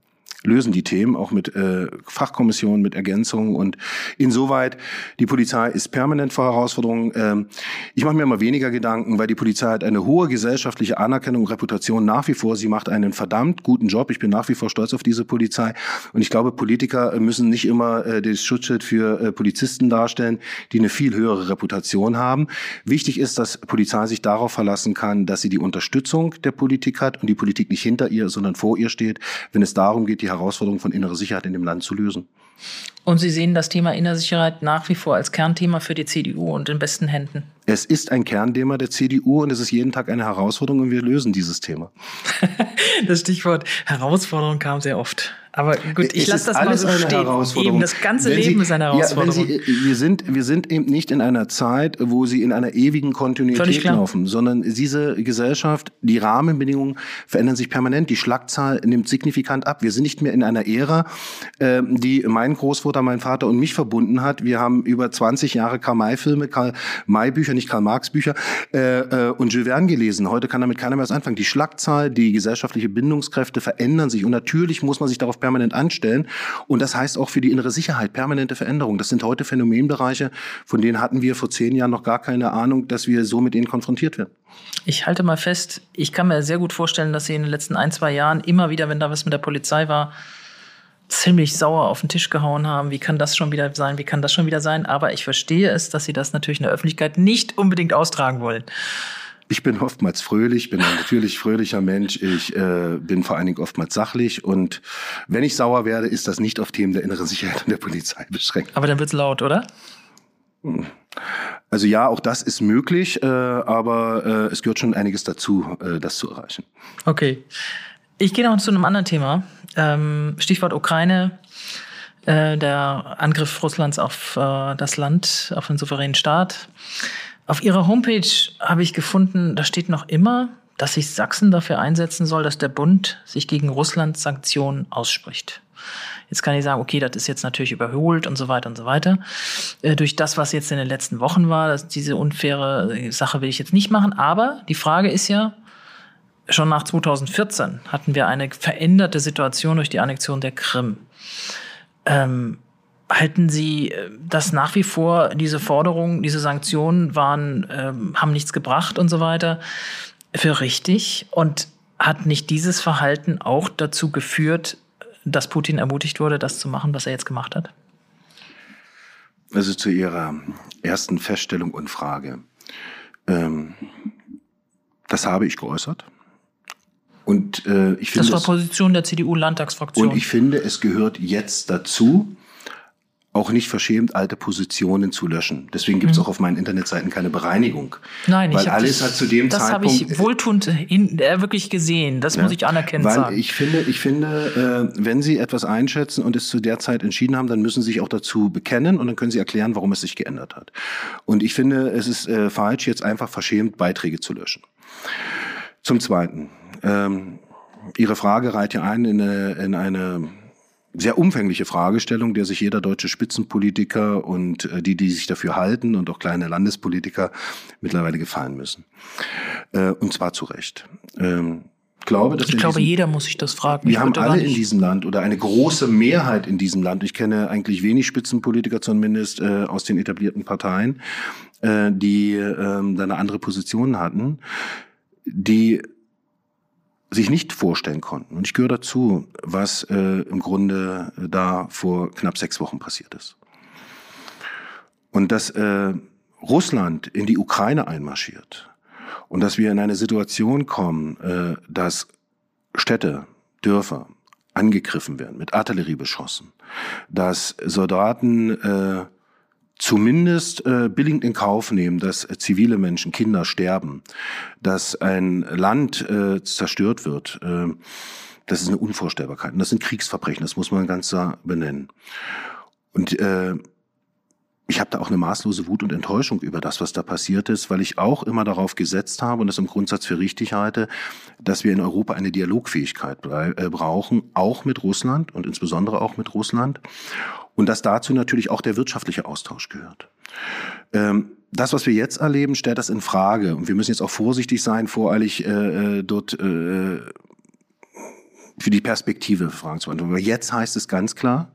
Speaker 3: lösen die Themen auch mit äh, Fachkommissionen, mit Ergänzungen und insoweit die Polizei ist permanent vor Herausforderungen. Ähm, ich mache mir immer weniger Gedanken, weil die Polizei hat eine hohe gesellschaftliche Anerkennung und Reputation nach wie vor. Sie macht einen verdammt guten Job. Ich bin nach wie vor stolz auf diese Polizei und ich glaube, Politiker müssen nicht immer äh, das Schutzschild für äh, Polizisten darstellen, die eine viel höhere Reputation haben. Wichtig ist, dass Polizei sich darauf verlassen kann, dass sie die Unterstützung der Politik hat und die Politik nicht hinter ihr, sondern vor ihr steht, wenn es darum geht, die Herausforderung von innerer Sicherheit in dem Land zu lösen.
Speaker 2: Und Sie sehen das Thema Innersicherheit nach wie vor als Kernthema für die CDU und in besten Händen.
Speaker 3: Es ist ein Kernthema der CDU und es ist jeden Tag eine Herausforderung und wir lösen dieses Thema.
Speaker 2: Das Stichwort Herausforderung kam sehr oft. Aber gut, ich lasse das mal
Speaker 3: alles
Speaker 2: so
Speaker 3: eine
Speaker 2: stehen.
Speaker 3: Herausforderung.
Speaker 2: Eben, das ganze
Speaker 3: Wenn
Speaker 2: Leben
Speaker 3: Sie,
Speaker 2: ist eine
Speaker 3: Ja,
Speaker 2: Herausforderung.
Speaker 3: Sie, wir, sind, wir sind eben nicht in einer Zeit, wo Sie in einer ewigen Kontinuität laufen, sondern diese Gesellschaft, die Rahmenbedingungen verändern sich permanent. Die Schlagzahl nimmt signifikant ab. Wir sind nicht mehr in einer Ära, äh, die mein Großvater, mein Vater und mich verbunden hat. Wir haben über 20 Jahre Karl-May-Filme, Karl-May-Bücher, nicht Karl-Marx-Bücher äh, äh, und Jules Verne gelesen. Heute kann damit keiner mehr was anfangen. Die Schlagzahl, die gesellschaftliche Bindungskräfte verändern sich und natürlich muss man sich darauf permanent anstellen. Und das heißt auch für die innere Sicherheit permanente Veränderung. Das sind heute Phänomenbereiche, von denen hatten wir vor zehn Jahren noch gar keine Ahnung, dass wir so mit ihnen konfrontiert werden.
Speaker 2: Ich halte mal fest, ich kann mir sehr gut vorstellen, dass Sie in den letzten ein, zwei Jahren immer wieder, wenn da was mit der Polizei war, ziemlich sauer auf den Tisch gehauen haben. Wie kann das schon wieder sein? Wie kann das schon wieder sein? Aber ich verstehe es, dass sie das natürlich in der Öffentlichkeit nicht unbedingt austragen wollen.
Speaker 3: Ich bin oftmals fröhlich, bin ein natürlich fröhlicher Mensch. Ich äh, bin vor allen Dingen oftmals sachlich. Und wenn ich sauer werde, ist das nicht auf Themen der inneren Sicherheit und der Polizei beschränkt.
Speaker 2: Aber dann wird's laut, oder?
Speaker 3: Also ja, auch das ist möglich, äh, aber äh, es gehört schon einiges dazu, äh, das zu erreichen.
Speaker 2: Okay. Ich gehe noch zu einem anderen Thema. Ähm, Stichwort Ukraine. Äh, der Angriff Russlands auf äh, das Land, auf den souveränen Staat. Auf ihrer Homepage habe ich gefunden, da steht noch immer, dass sich Sachsen dafür einsetzen soll, dass der Bund sich gegen Russlands Sanktionen ausspricht. Jetzt kann ich sagen, okay, das ist jetzt natürlich überholt und so weiter und so weiter. Äh, durch das, was jetzt in den letzten Wochen war, dass diese unfaire äh, Sache will ich jetzt nicht machen. Aber die Frage ist ja, schon nach 2014 hatten wir eine veränderte Situation durch die Annexion der Krim. Ähm, halten Sie äh, das nach wie vor, diese Forderungen, diese Sanktionen waren, ähm, haben nichts gebracht und so weiter, für richtig? Und hat nicht dieses Verhalten auch dazu geführt, dass Putin ermutigt wurde, das zu machen, was er jetzt gemacht hat?
Speaker 3: Also zu Ihrer ersten Feststellung und Frage. Ähm, das habe ich geäußert. Und äh, ich finde.
Speaker 2: Das war Position der CDU-Landtagsfraktion.
Speaker 3: Und ich finde, es gehört jetzt dazu, auch nicht verschämt, alte Positionen zu löschen. Deswegen gibt es mhm. auch auf meinen Internetseiten keine Bereinigung.
Speaker 2: Nein,
Speaker 3: weil
Speaker 2: ich
Speaker 3: alles
Speaker 2: das,
Speaker 3: hat zu dem
Speaker 2: das
Speaker 3: Zeitpunkt.
Speaker 2: Das habe ich wohltuend in, äh, wirklich gesehen. Das ja, muss ich anerkennen
Speaker 3: weil
Speaker 2: sagen.
Speaker 3: Ich finde, ich finde, äh, wenn Sie etwas einschätzen und es zu der Zeit entschieden haben, dann müssen Sie sich auch dazu bekennen und dann können Sie erklären, warum es sich geändert hat. Und ich finde, es ist äh, falsch, jetzt einfach verschämt Beiträge zu löschen. Zum Zweiten. Ähm, Ihre Frage reiht ja ein in eine, in eine sehr umfängliche Fragestellung, der sich jeder deutsche Spitzenpolitiker und äh, die, die sich dafür halten und auch kleine Landespolitiker mittlerweile gefallen müssen. Äh, und zwar zu Recht. Ähm, glaube, dass
Speaker 2: ich glaube, jeder muss sich das fragen.
Speaker 3: Wir haben alle in diesem Land oder eine große Mehrheit in diesem Land. Ich kenne eigentlich wenig Spitzenpolitiker zumindest äh, aus den etablierten Parteien, äh, die äh, da eine andere Position hatten, die sich nicht vorstellen konnten. Und ich gehöre dazu, was äh, im Grunde äh, da vor knapp sechs Wochen passiert ist. Und dass äh, Russland in die Ukraine einmarschiert und dass wir in eine Situation kommen, äh, dass Städte, Dörfer angegriffen werden, mit Artillerie beschossen, dass Soldaten äh, zumindest äh, billigend in Kauf nehmen, dass äh, zivile Menschen, Kinder sterben, dass ein Land äh, zerstört wird. Äh, das ist eine Unvorstellbarkeit. Und das sind Kriegsverbrechen, das muss man ganz klar benennen. Und äh, ich habe da auch eine maßlose Wut und Enttäuschung über das, was da passiert ist, weil ich auch immer darauf gesetzt habe und das im Grundsatz für richtig halte, dass wir in Europa eine Dialogfähigkeit äh, brauchen, auch mit Russland und insbesondere auch mit Russland. Und dass dazu natürlich auch der wirtschaftliche Austausch gehört. Ähm, das, was wir jetzt erleben, stellt das in Frage. Und wir müssen jetzt auch vorsichtig sein, voreilig äh, äh dort äh, für die Perspektive Fragen zu beantworten. Aber jetzt heißt es ganz klar,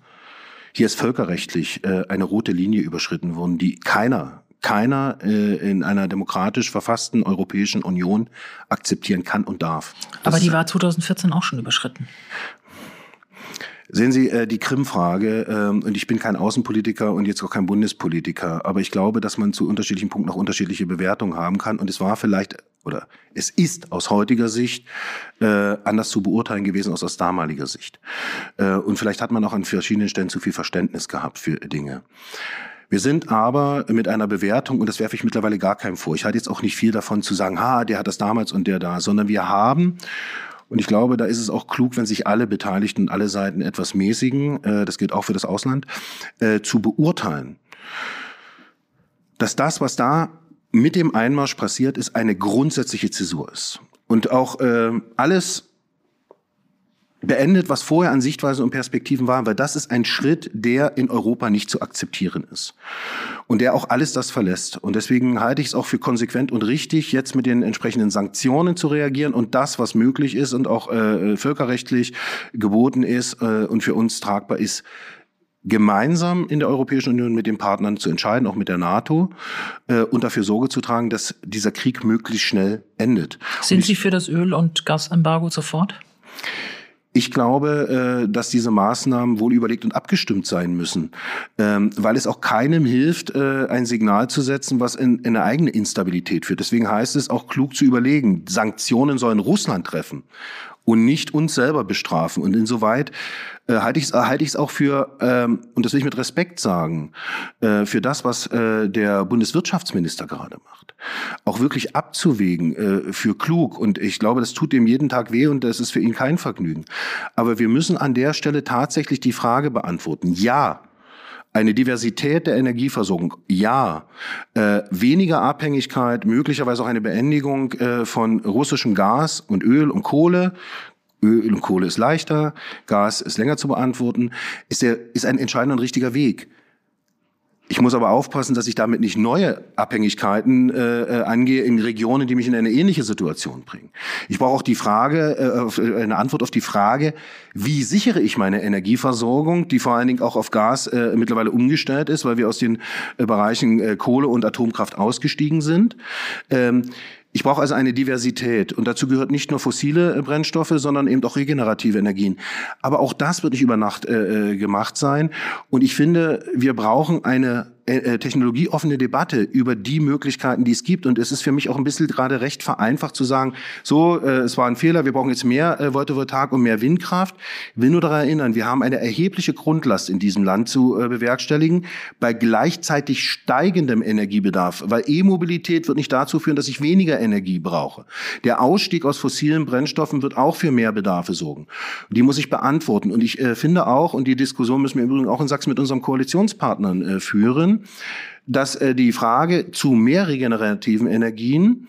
Speaker 3: hier ist völkerrechtlich äh, eine rote Linie überschritten worden, die keiner, keiner äh, in einer demokratisch verfassten Europäischen Union akzeptieren kann und darf.
Speaker 2: Das Aber die war 2014 auch schon überschritten.
Speaker 3: Sehen Sie, äh, die Krim-Frage, ähm, und ich bin kein Außenpolitiker und jetzt auch kein Bundespolitiker, aber ich glaube, dass man zu unterschiedlichen Punkten auch unterschiedliche Bewertungen haben kann. Und es war vielleicht, oder es ist aus heutiger Sicht äh, anders zu beurteilen gewesen als aus damaliger Sicht. Äh, und vielleicht hat man auch an verschiedenen Stellen zu viel Verständnis gehabt für Dinge. Wir sind aber mit einer Bewertung, und das werfe ich mittlerweile gar keinem vor, ich halte jetzt auch nicht viel davon zu sagen, ha, der hat das damals und der da, sondern wir haben und ich glaube, da ist es auch klug, wenn sich alle Beteiligten und alle Seiten etwas mäßigen, äh, das gilt auch für das Ausland, äh, zu beurteilen, dass das, was da mit dem Einmarsch passiert ist, eine grundsätzliche Zäsur ist. Und auch äh, alles beendet, was vorher an Sichtweisen und Perspektiven war, weil das ist ein Schritt, der in Europa nicht zu akzeptieren ist. Und der auch alles das verlässt. Und deswegen halte ich es auch für konsequent und richtig, jetzt mit den entsprechenden Sanktionen zu reagieren und das, was möglich ist und auch äh, völkerrechtlich geboten ist äh, und für uns tragbar ist, gemeinsam in der Europäischen Union mit den Partnern zu entscheiden, auch mit der NATO, äh, und dafür Sorge zu tragen, dass dieser Krieg möglichst schnell endet.
Speaker 2: Sind ich, Sie für das Öl- und Gasembargo sofort?
Speaker 3: Ich glaube, äh, dass diese Maßnahmen wohl überlegt und abgestimmt sein müssen, ähm, weil es auch keinem hilft, äh, ein Signal zu setzen, was in, in eine eigene Instabilität führt. Deswegen heißt es auch klug zu überlegen, Sanktionen sollen Russland treffen und nicht uns selber bestrafen. Und insoweit äh, halte ich es halte ich's auch für, ähm, und das will ich mit Respekt sagen, äh, für das, was äh, der Bundeswirtschaftsminister gerade macht. Auch wirklich abzuwägen äh, für klug. Und ich glaube, das tut ihm jeden Tag weh und das ist für ihn kein Vergnügen. Aber wir müssen an der Stelle tatsächlich die Frage beantworten. Ja, eine Diversität der Energieversorgung, ja. Äh, weniger Abhängigkeit, möglicherweise auch eine Beendigung äh, von russischem Gas und Öl und Kohle. Öl und Kohle ist leichter, Gas ist länger zu beantworten, ist, der, ist ein entscheidender und richtiger Weg. Ich muss aber aufpassen, dass ich damit nicht neue Abhängigkeiten äh, äh, angehe in Regionen, die mich in eine ähnliche Situation bringen. Ich brauche auch die Frage, äh, äh, eine Antwort auf die Frage, wie sichere ich meine Energieversorgung, die vor allen Dingen auch auf Gas äh, mittlerweile umgestellt ist, weil wir aus den äh, Bereichen äh, Kohle und Atomkraft ausgestiegen sind. Ähm, ich brauche also eine Diversität und dazu gehört nicht nur fossile äh, Brennstoffe, sondern eben auch regenerative Energien. Aber auch das wird nicht über Nacht äh, äh gemacht sein. Und ich finde, wir brauchen eine äh, äh, technologieoffene Debatte über die Möglichkeiten, die es gibt. Und es ist für mich auch ein bisschen gerade recht vereinfacht zu sagen, so, äh, es war ein Fehler, wir brauchen jetzt mehr äh, Photovoltaik und mehr Windkraft. Ich will nur daran erinnern, wir haben eine erhebliche Grundlast in diesem Land zu äh, bewerkstelligen, bei gleichzeitig steigendem Energiebedarf, weil E-Mobilität wird nicht dazu führen, dass ich weniger Energie brauche. Der Ausstieg aus fossilen Brennstoffen wird auch für mehr Bedarfe sorgen. Die muss ich beantworten. Und ich äh, finde auch, und die Diskussion müssen wir im Übrigen auch in Sachsen mit unseren Koalitionspartnern äh, führen, dass äh, die Frage zu mehr regenerativen Energien,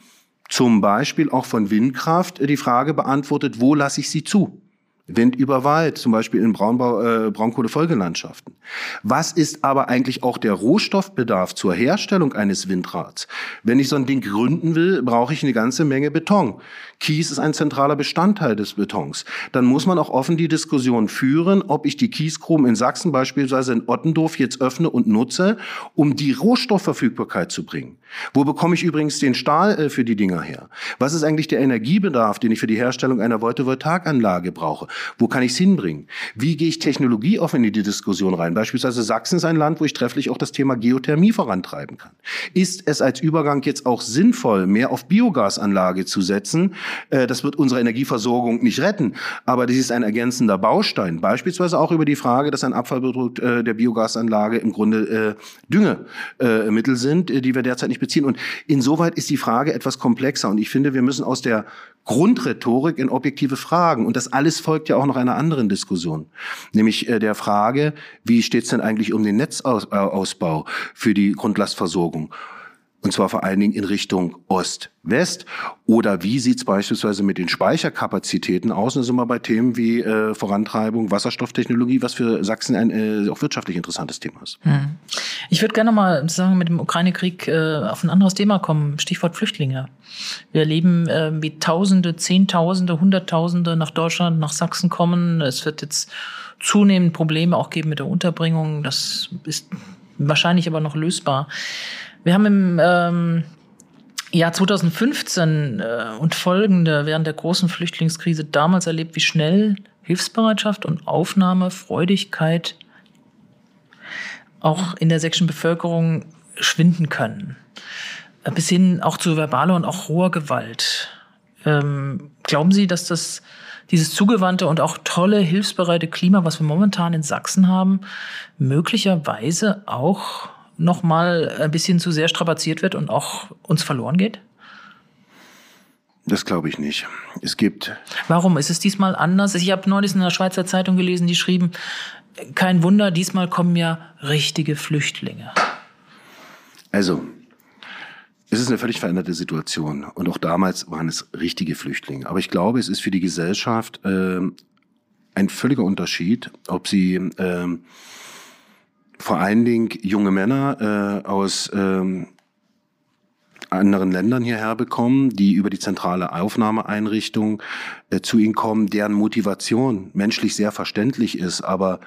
Speaker 3: zum Beispiel auch von Windkraft, äh, die Frage beantwortet, wo lasse ich sie zu? Wind über Wald, zum Beispiel in Braunbau, äh, Braunkohlefolgelandschaften. Was ist aber eigentlich auch der Rohstoffbedarf zur Herstellung eines Windrads? Wenn ich so ein Ding gründen will, brauche ich eine ganze Menge Beton. Kies ist ein zentraler Bestandteil des Betons. Dann muss man auch offen die Diskussion führen, ob ich die Kiesgruben in Sachsen beispielsweise in Ottendorf jetzt öffne und nutze, um die Rohstoffverfügbarkeit zu bringen. Wo bekomme ich übrigens den Stahl äh, für die Dinger her? Was ist eigentlich der Energiebedarf, den ich für die Herstellung einer Photovoltaikanlage brauche? Wo kann ich es hinbringen? Wie gehe ich technologieoffen in die Diskussion rein? Beispielsweise Sachsen ist ein Land, wo ich trefflich auch das Thema Geothermie vorantreiben kann. Ist es als Übergang jetzt auch sinnvoll, mehr auf Biogasanlage zu setzen? Äh, das wird unsere Energieversorgung nicht retten, aber das ist ein ergänzender Baustein. Beispielsweise auch über die Frage, dass ein Abfallprodukt äh, der Biogasanlage im Grunde äh, Düngemittel sind, die wir derzeit nicht beziehen. Und insoweit ist die Frage etwas komplexer. Und ich finde, wir müssen aus der Grundrhetorik in objektive Fragen. Und das alles folgt ja auch noch einer anderen Diskussion, nämlich äh, der Frage, wie steht es denn eigentlich um den Netzausbau für die Grundlastversorgung? Und zwar vor allen Dingen in Richtung Ost-West. Oder wie sieht es beispielsweise mit den Speicherkapazitäten aus? Da sind wir bei Themen wie äh, Vorantreibung, Wasserstofftechnologie, was für Sachsen ein äh, auch wirtschaftlich interessantes Thema ist. Hm.
Speaker 2: Ich würde gerne mal sagen, mit dem Ukraine-Krieg äh, auf ein anderes Thema kommen. Stichwort Flüchtlinge. Wir erleben, äh, wie Tausende, Zehntausende, Hunderttausende nach Deutschland, nach Sachsen kommen. Es wird jetzt zunehmend Probleme auch geben mit der Unterbringung. Das ist wahrscheinlich aber noch lösbar. Wir haben im ähm, Jahr 2015 äh, und folgende während der großen Flüchtlingskrise damals erlebt, wie schnell Hilfsbereitschaft und Aufnahmefreudigkeit auch in der sächsischen Bevölkerung schwinden können. Äh, bis hin auch zu verbaler und auch roher Gewalt. Ähm, glauben Sie, dass das dieses zugewandte und auch tolle, hilfsbereite Klima, was wir momentan in Sachsen haben, möglicherweise auch noch mal ein bisschen zu sehr strapaziert wird und auch uns verloren geht?
Speaker 3: Das glaube ich nicht. Es gibt.
Speaker 2: Warum ist es diesmal anders? Ich habe neulich in einer Schweizer Zeitung gelesen, die schrieben, kein Wunder, diesmal kommen ja richtige Flüchtlinge.
Speaker 3: Also, es ist eine völlig veränderte Situation. Und auch damals waren es richtige Flüchtlinge. Aber ich glaube, es ist für die Gesellschaft äh, ein völliger Unterschied, ob sie äh, vor allen Dingen junge Männer äh, aus ähm, anderen Ländern hierher bekommen, die über die zentrale Aufnahmeeinrichtung äh, zu ihnen kommen, deren Motivation menschlich sehr verständlich ist, aber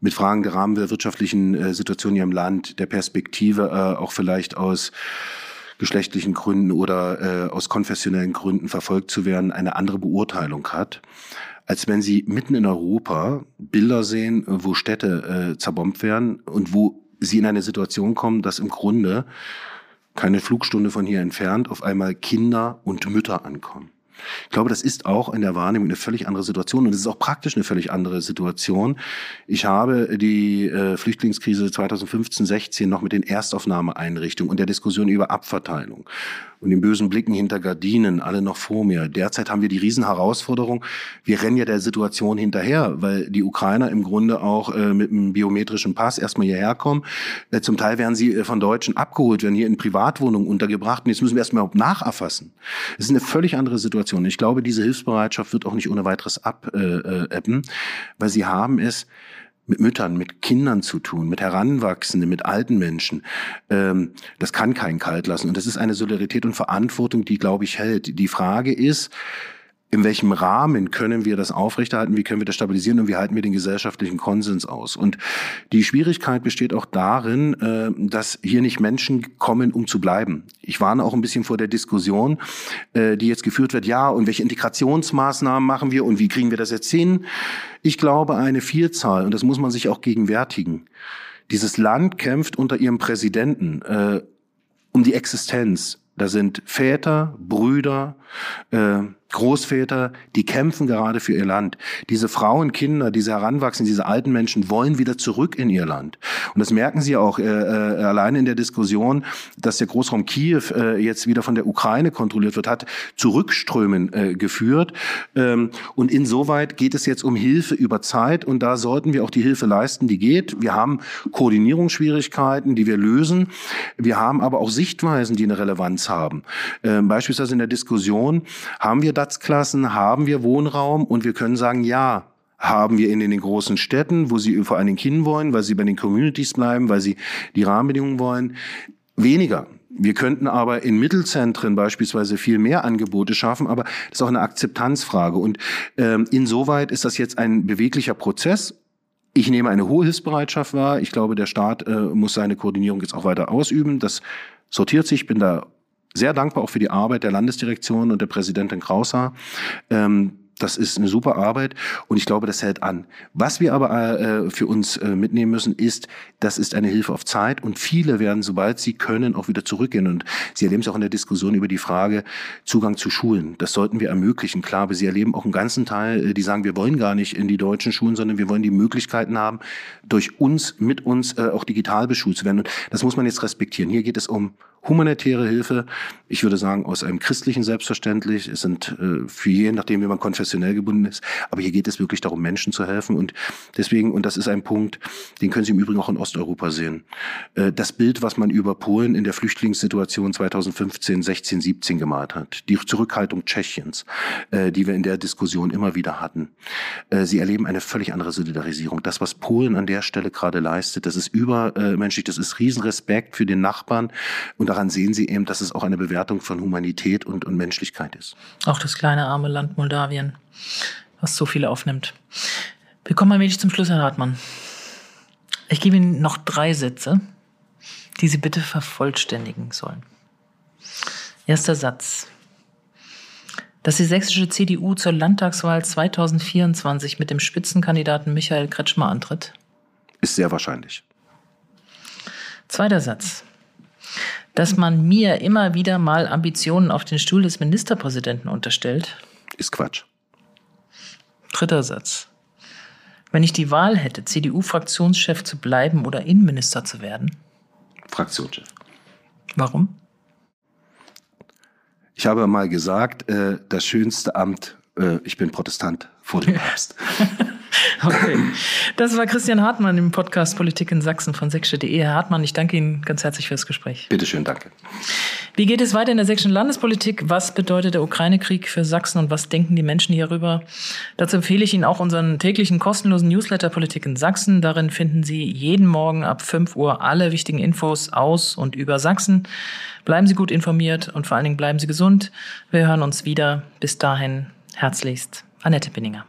Speaker 3: mit Fragen der Rahmen der wirtschaftlichen äh, Situation hier im Land, der Perspektive äh, auch vielleicht aus geschlechtlichen Gründen oder äh, aus konfessionellen Gründen verfolgt zu werden, eine andere Beurteilung hat. Als wenn sie mitten in Europa Bilder sehen, wo Städte äh, zerbombt werden und wo sie in eine Situation kommen, dass im Grunde keine Flugstunde von hier entfernt auf einmal Kinder und Mütter ankommen. Ich glaube, das ist auch in der Wahrnehmung eine völlig andere Situation und es ist auch praktisch eine völlig andere Situation. Ich habe die äh, Flüchtlingskrise 2015, 16 noch mit den Erstaufnahmeeinrichtungen und der Diskussion über Abverteilung und den bösen Blicken hinter Gardinen alle noch vor mir. Derzeit haben wir die Riesenherausforderung. Wir rennen ja der Situation hinterher, weil die Ukrainer im Grunde auch äh, mit einem biometrischen Pass erstmal hierher kommen. Äh, zum Teil werden sie äh, von Deutschen abgeholt, werden hier in Privatwohnungen untergebracht und jetzt müssen wir erstmal nacherfassen. Es ist eine völlig andere Situation. Ich glaube, diese Hilfsbereitschaft wird auch nicht ohne weiteres abebben, äh, weil sie haben es mit Müttern, mit Kindern zu tun, mit Heranwachsenden, mit alten Menschen. Ähm, das kann keinen kalt lassen. Und das ist eine Solidarität und Verantwortung, die, glaube ich, hält. Die Frage ist, in welchem Rahmen können wir das aufrechterhalten, wie können wir das stabilisieren und wie halten wir den gesellschaftlichen Konsens aus. Und die Schwierigkeit besteht auch darin, äh, dass hier nicht Menschen kommen, um zu bleiben. Ich warne auch ein bisschen vor der Diskussion, äh, die jetzt geführt wird, ja, und welche Integrationsmaßnahmen machen wir und wie kriegen wir das jetzt hin? Ich glaube, eine Vielzahl, und das muss man sich auch gegenwärtigen, dieses Land kämpft unter ihrem Präsidenten äh, um die Existenz. Da sind Väter, Brüder, äh, Großväter, die kämpfen gerade für ihr Land. Diese Frauen, Kinder, diese heranwachsen, diese alten Menschen wollen wieder zurück in ihr Land. Und das merken sie auch äh, äh, allein in der Diskussion, dass der Großraum Kiew äh, jetzt wieder von der Ukraine kontrolliert wird, hat Zurückströmen äh, geführt. Ähm, und insoweit geht es jetzt um Hilfe über Zeit und da sollten wir auch die Hilfe leisten, die geht. Wir haben Koordinierungsschwierigkeiten, die wir lösen. Wir haben aber auch Sichtweisen, die eine Relevanz haben. Ähm, beispielsweise in der Diskussion haben wir Platzklassen, haben wir Wohnraum und wir können sagen, ja, haben wir in den großen Städten, wo sie vor allen Dingen hinwollen, weil sie bei den Communities bleiben, weil sie die Rahmenbedingungen wollen. Weniger. Wir könnten aber in Mittelzentren beispielsweise viel mehr Angebote schaffen, aber das ist auch eine Akzeptanzfrage. Und ähm, insoweit ist das jetzt ein beweglicher Prozess. Ich nehme eine hohe Hilfsbereitschaft wahr. Ich glaube, der Staat äh, muss seine Koordinierung jetzt auch weiter ausüben. Das sortiert sich. Ich bin da sehr dankbar auch für die Arbeit der Landesdirektion und der Präsidentin Krauser. Ähm, das ist eine super Arbeit und ich glaube, das hält an. Was wir aber äh, für uns äh, mitnehmen müssen, ist, das ist eine Hilfe auf Zeit und viele werden, sobald sie können, auch wieder zurückgehen. Und Sie erleben es auch in der Diskussion über die Frage Zugang zu Schulen. Das sollten wir ermöglichen. Klar, aber Sie erleben auch einen ganzen Teil, äh, die sagen, wir wollen gar nicht in die deutschen Schulen, sondern wir wollen die Möglichkeiten haben, durch uns, mit uns äh, auch digital beschult zu werden. Und das muss man jetzt respektieren. Hier geht es um humanitäre Hilfe. Ich würde sagen, aus einem christlichen Selbstverständlich. Es sind äh, für jeden, nachdem wie man konfessionell gebunden ist. Aber hier geht es wirklich darum, Menschen zu helfen. Und deswegen, und das ist ein Punkt, den können Sie im Übrigen auch in Osteuropa sehen. Äh, das Bild, was man über Polen in der Flüchtlingssituation 2015, 16, 17 gemalt hat. Die Zurückhaltung Tschechiens, äh, die wir in der Diskussion immer wieder hatten. Äh, Sie erleben eine völlig andere Solidarisierung. Das, was Polen an der Stelle gerade leistet, das ist übermenschlich, das ist Riesenrespekt für den Nachbarn. Und daran sehen Sie eben, dass es auch eine Bewertung von Humanität und, und Menschlichkeit ist.
Speaker 2: Auch das kleine arme Land Moldawien, was so viele aufnimmt. Wir kommen allmählich zum Schluss, Herr Hartmann. Ich gebe Ihnen noch drei Sätze, die Sie bitte vervollständigen sollen. Erster Satz. Dass die sächsische CDU zur Landtagswahl 2024 mit dem Spitzenkandidaten Michael Kretschmer antritt?
Speaker 3: Ist sehr wahrscheinlich.
Speaker 2: Zweiter Satz dass man mir immer wieder mal Ambitionen auf den Stuhl des Ministerpräsidenten unterstellt?
Speaker 3: Ist Quatsch.
Speaker 2: Dritter Satz. Wenn ich die Wahl hätte, CDU-Fraktionschef zu bleiben oder Innenminister zu werden?
Speaker 3: Fraktionschef.
Speaker 2: Warum?
Speaker 3: Ich habe mal gesagt, äh, das schönste Amt, äh, ich bin Protestant vor dem Papst.
Speaker 2: Okay. Das war Christian Hartmann im Podcast Politik in Sachsen von sächsische.de. Herr Hartmann, ich danke Ihnen ganz herzlich für das Gespräch.
Speaker 3: Bitte schön, danke.
Speaker 2: Wie geht es weiter in der sächsischen Landespolitik? Was bedeutet der Ukraine-Krieg für Sachsen und was denken die Menschen hierüber? Dazu empfehle ich Ihnen auch unseren täglichen kostenlosen Newsletter Politik in Sachsen. Darin finden Sie jeden Morgen ab 5 Uhr alle wichtigen Infos aus und über Sachsen. Bleiben Sie gut informiert und vor allen Dingen bleiben Sie gesund. Wir hören uns wieder. Bis dahin herzlichst. Annette Binninger.